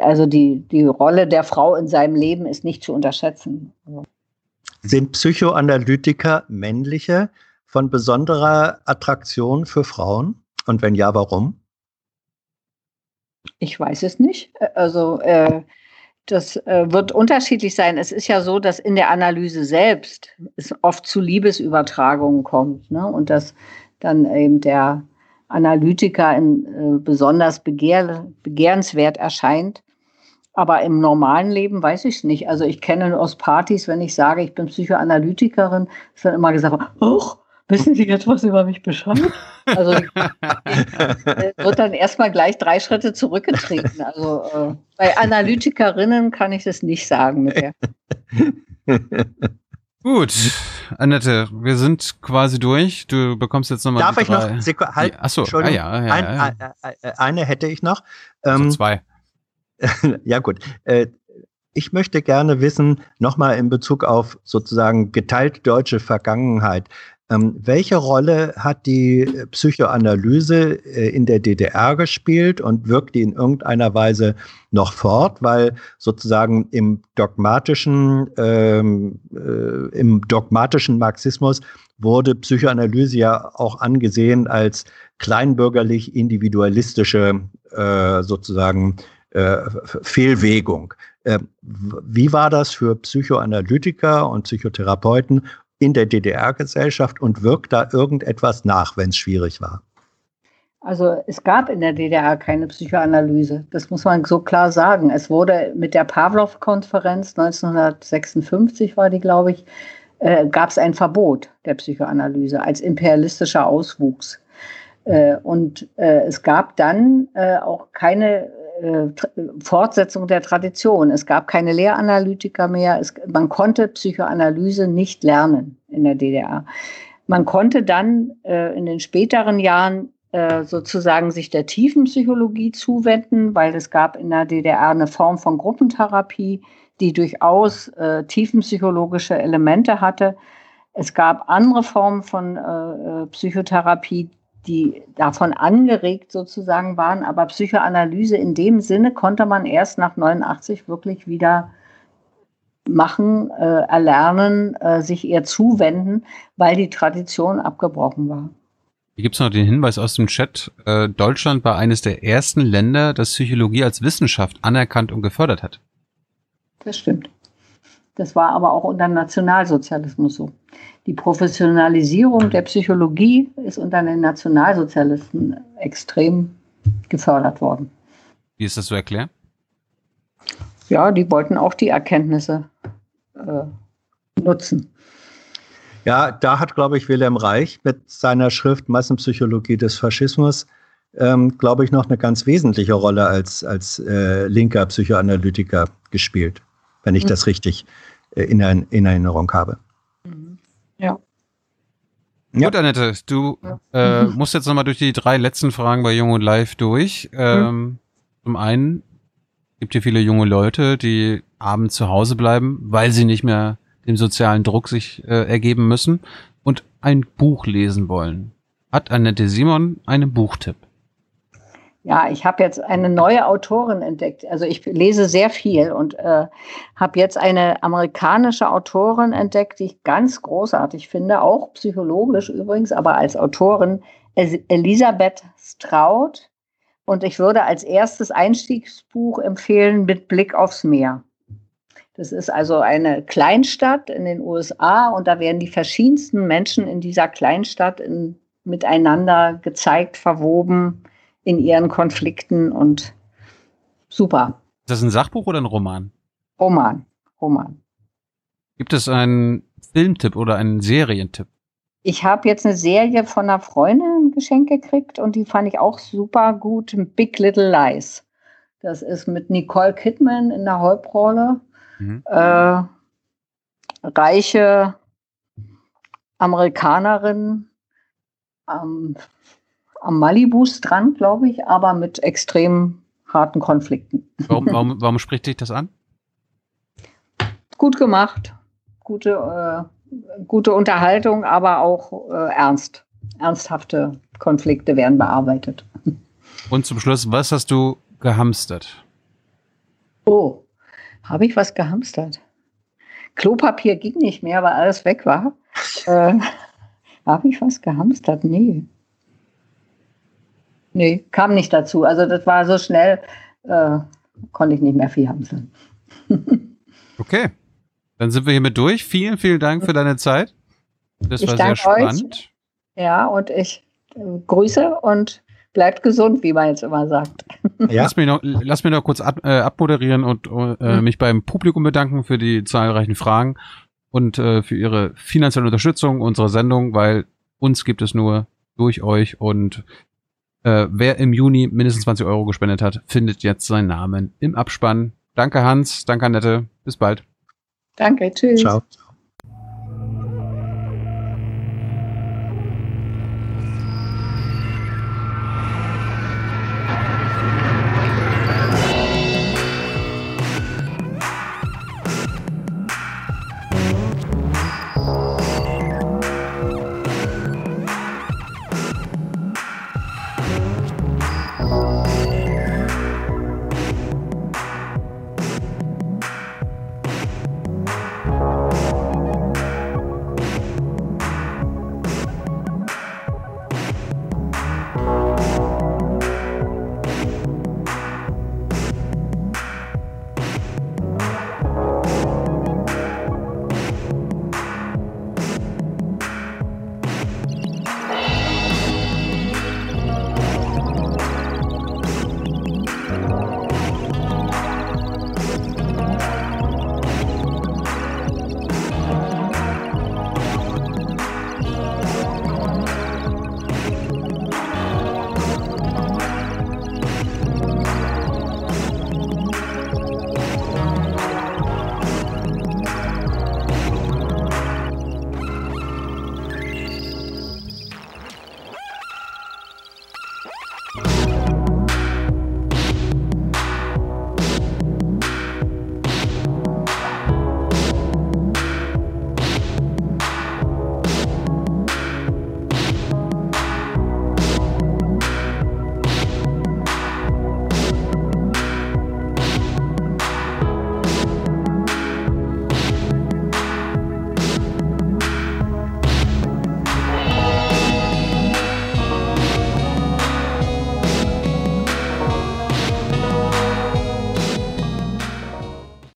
also die, die Rolle der Frau in seinem Leben ist nicht zu unterschätzen. Sind Psychoanalytiker männliche von besonderer Attraktion für Frauen? Und wenn ja, warum? Ich weiß es nicht. Also äh, das äh, wird unterschiedlich sein. Es ist ja so, dass in der Analyse selbst es oft zu Liebesübertragungen kommt ne? und dass dann eben der Analytiker in, äh, besonders begehr, begehrenswert erscheint. Aber im normalen Leben weiß ich es nicht. Also ich kenne aus Partys, wenn ich sage, ich bin Psychoanalytikerin, ist dann immer gesagt, ach, wissen Sie jetzt was über mich Bescheid? Also wird dann erstmal gleich drei Schritte zurückgetreten. Also äh, bei Analytikerinnen kann ich das nicht sagen mit der. Gut, Annette, wir sind quasi durch. Du bekommst jetzt nochmal. Darf ich drei. noch? Seku halt, Achso, ah, ja, ja, ein, ja. Ein, ein, eine hätte ich noch. Also ähm, zwei. ja, gut. Äh, ich möchte gerne wissen, nochmal in Bezug auf sozusagen geteilt deutsche Vergangenheit. Ähm, welche Rolle hat die Psychoanalyse äh, in der DDR gespielt und wirkt die in irgendeiner Weise noch fort? Weil sozusagen im dogmatischen, ähm, äh, im dogmatischen Marxismus wurde Psychoanalyse ja auch angesehen als kleinbürgerlich individualistische äh, sozusagen äh, Fehlwegung. Äh, wie war das für Psychoanalytiker und Psychotherapeuten in der DDR-Gesellschaft und wirkt da irgendetwas nach, wenn es schwierig war? Also es gab in der DDR keine Psychoanalyse. Das muss man so klar sagen. Es wurde mit der Pavlov-Konferenz 1956 war die, glaube ich, äh, gab es ein Verbot der Psychoanalyse als imperialistischer Auswuchs. Äh, und äh, es gab dann äh, auch keine äh, Fortsetzung der Tradition. Es gab keine Lehranalytiker mehr. Es, man konnte Psychoanalyse nicht lernen in der DDR. Man konnte dann äh, in den späteren Jahren äh, sozusagen sich der Tiefenpsychologie zuwenden, weil es gab in der DDR eine Form von Gruppentherapie, die durchaus äh, tiefenpsychologische Elemente hatte. Es gab andere Formen von äh, äh Psychotherapie, die davon angeregt sozusagen waren. Aber Psychoanalyse in dem Sinne konnte man erst nach 89 wirklich wieder machen, äh, erlernen, äh, sich eher zuwenden, weil die Tradition abgebrochen war. Hier gibt es noch den Hinweis aus dem Chat. Äh, Deutschland war eines der ersten Länder, das Psychologie als Wissenschaft anerkannt und gefördert hat. Das stimmt. Das war aber auch unter Nationalsozialismus so. Die Professionalisierung der Psychologie ist unter den Nationalsozialisten extrem gefördert worden. Wie ist das zu erklären? Ja, die wollten auch die Erkenntnisse äh, nutzen. Ja, da hat, glaube ich, Wilhelm Reich mit seiner Schrift Massenpsychologie des Faschismus, ähm, glaube ich, noch eine ganz wesentliche Rolle als, als äh, linker Psychoanalytiker gespielt wenn ich mhm. das richtig äh, in, ein, in Erinnerung habe. Mhm. Ja. Ja. Gut, Annette, du äh, mhm. musst jetzt nochmal durch die drei letzten Fragen bei Jung und Live durch. Ähm, mhm. Zum einen gibt hier viele junge Leute, die abends zu Hause bleiben, weil sie nicht mehr dem sozialen Druck sich äh, ergeben müssen und ein Buch lesen wollen. Hat Annette Simon einen Buchtipp? Ja, ich habe jetzt eine neue Autorin entdeckt. Also ich lese sehr viel und äh, habe jetzt eine amerikanische Autorin entdeckt, die ich ganz großartig finde, auch psychologisch übrigens, aber als Autorin Elisabeth Straut. Und ich würde als erstes Einstiegsbuch empfehlen mit Blick aufs Meer. Das ist also eine Kleinstadt in den USA und da werden die verschiedensten Menschen in dieser Kleinstadt in, miteinander gezeigt, verwoben in ihren Konflikten und super. Ist das ein Sachbuch oder ein Roman? Roman, Roman. Gibt es einen Filmtipp oder einen Serientipp? Ich habe jetzt eine Serie von einer Freundin geschenkt gekriegt und die fand ich auch super gut. Big Little Lies. Das ist mit Nicole Kidman in der Hauptrolle. Mhm. Äh, reiche Amerikanerin, ähm, am Malibu-Strand, glaube ich, aber mit extrem harten Konflikten. Warum, warum, warum spricht dich das an? Gut gemacht, gute, äh, gute Unterhaltung, aber auch äh, ernst. Ernsthafte Konflikte werden bearbeitet. Und zum Schluss, was hast du gehamstert? Oh, habe ich was gehamstert? Klopapier ging nicht mehr, weil alles weg war. äh, habe ich was gehamstert? Nee. Nee, kam nicht dazu. Also das war so schnell, äh, konnte ich nicht mehr viel hamseln. okay. Dann sind wir hiermit durch. Vielen, vielen Dank für deine Zeit. Das ich war sehr spannend. Euch. Ja, und ich äh, grüße und bleibt gesund, wie man jetzt immer sagt. Ja. Lass, mich noch, lass mich noch kurz ab, äh, abmoderieren und äh, mhm. mich beim Publikum bedanken für die zahlreichen Fragen und äh, für Ihre finanzielle Unterstützung unserer Sendung, weil uns gibt es nur durch euch und äh, wer im Juni mindestens 20 Euro gespendet hat, findet jetzt seinen Namen im Abspann. Danke Hans, danke Annette, bis bald. Danke, tschüss. Ciao.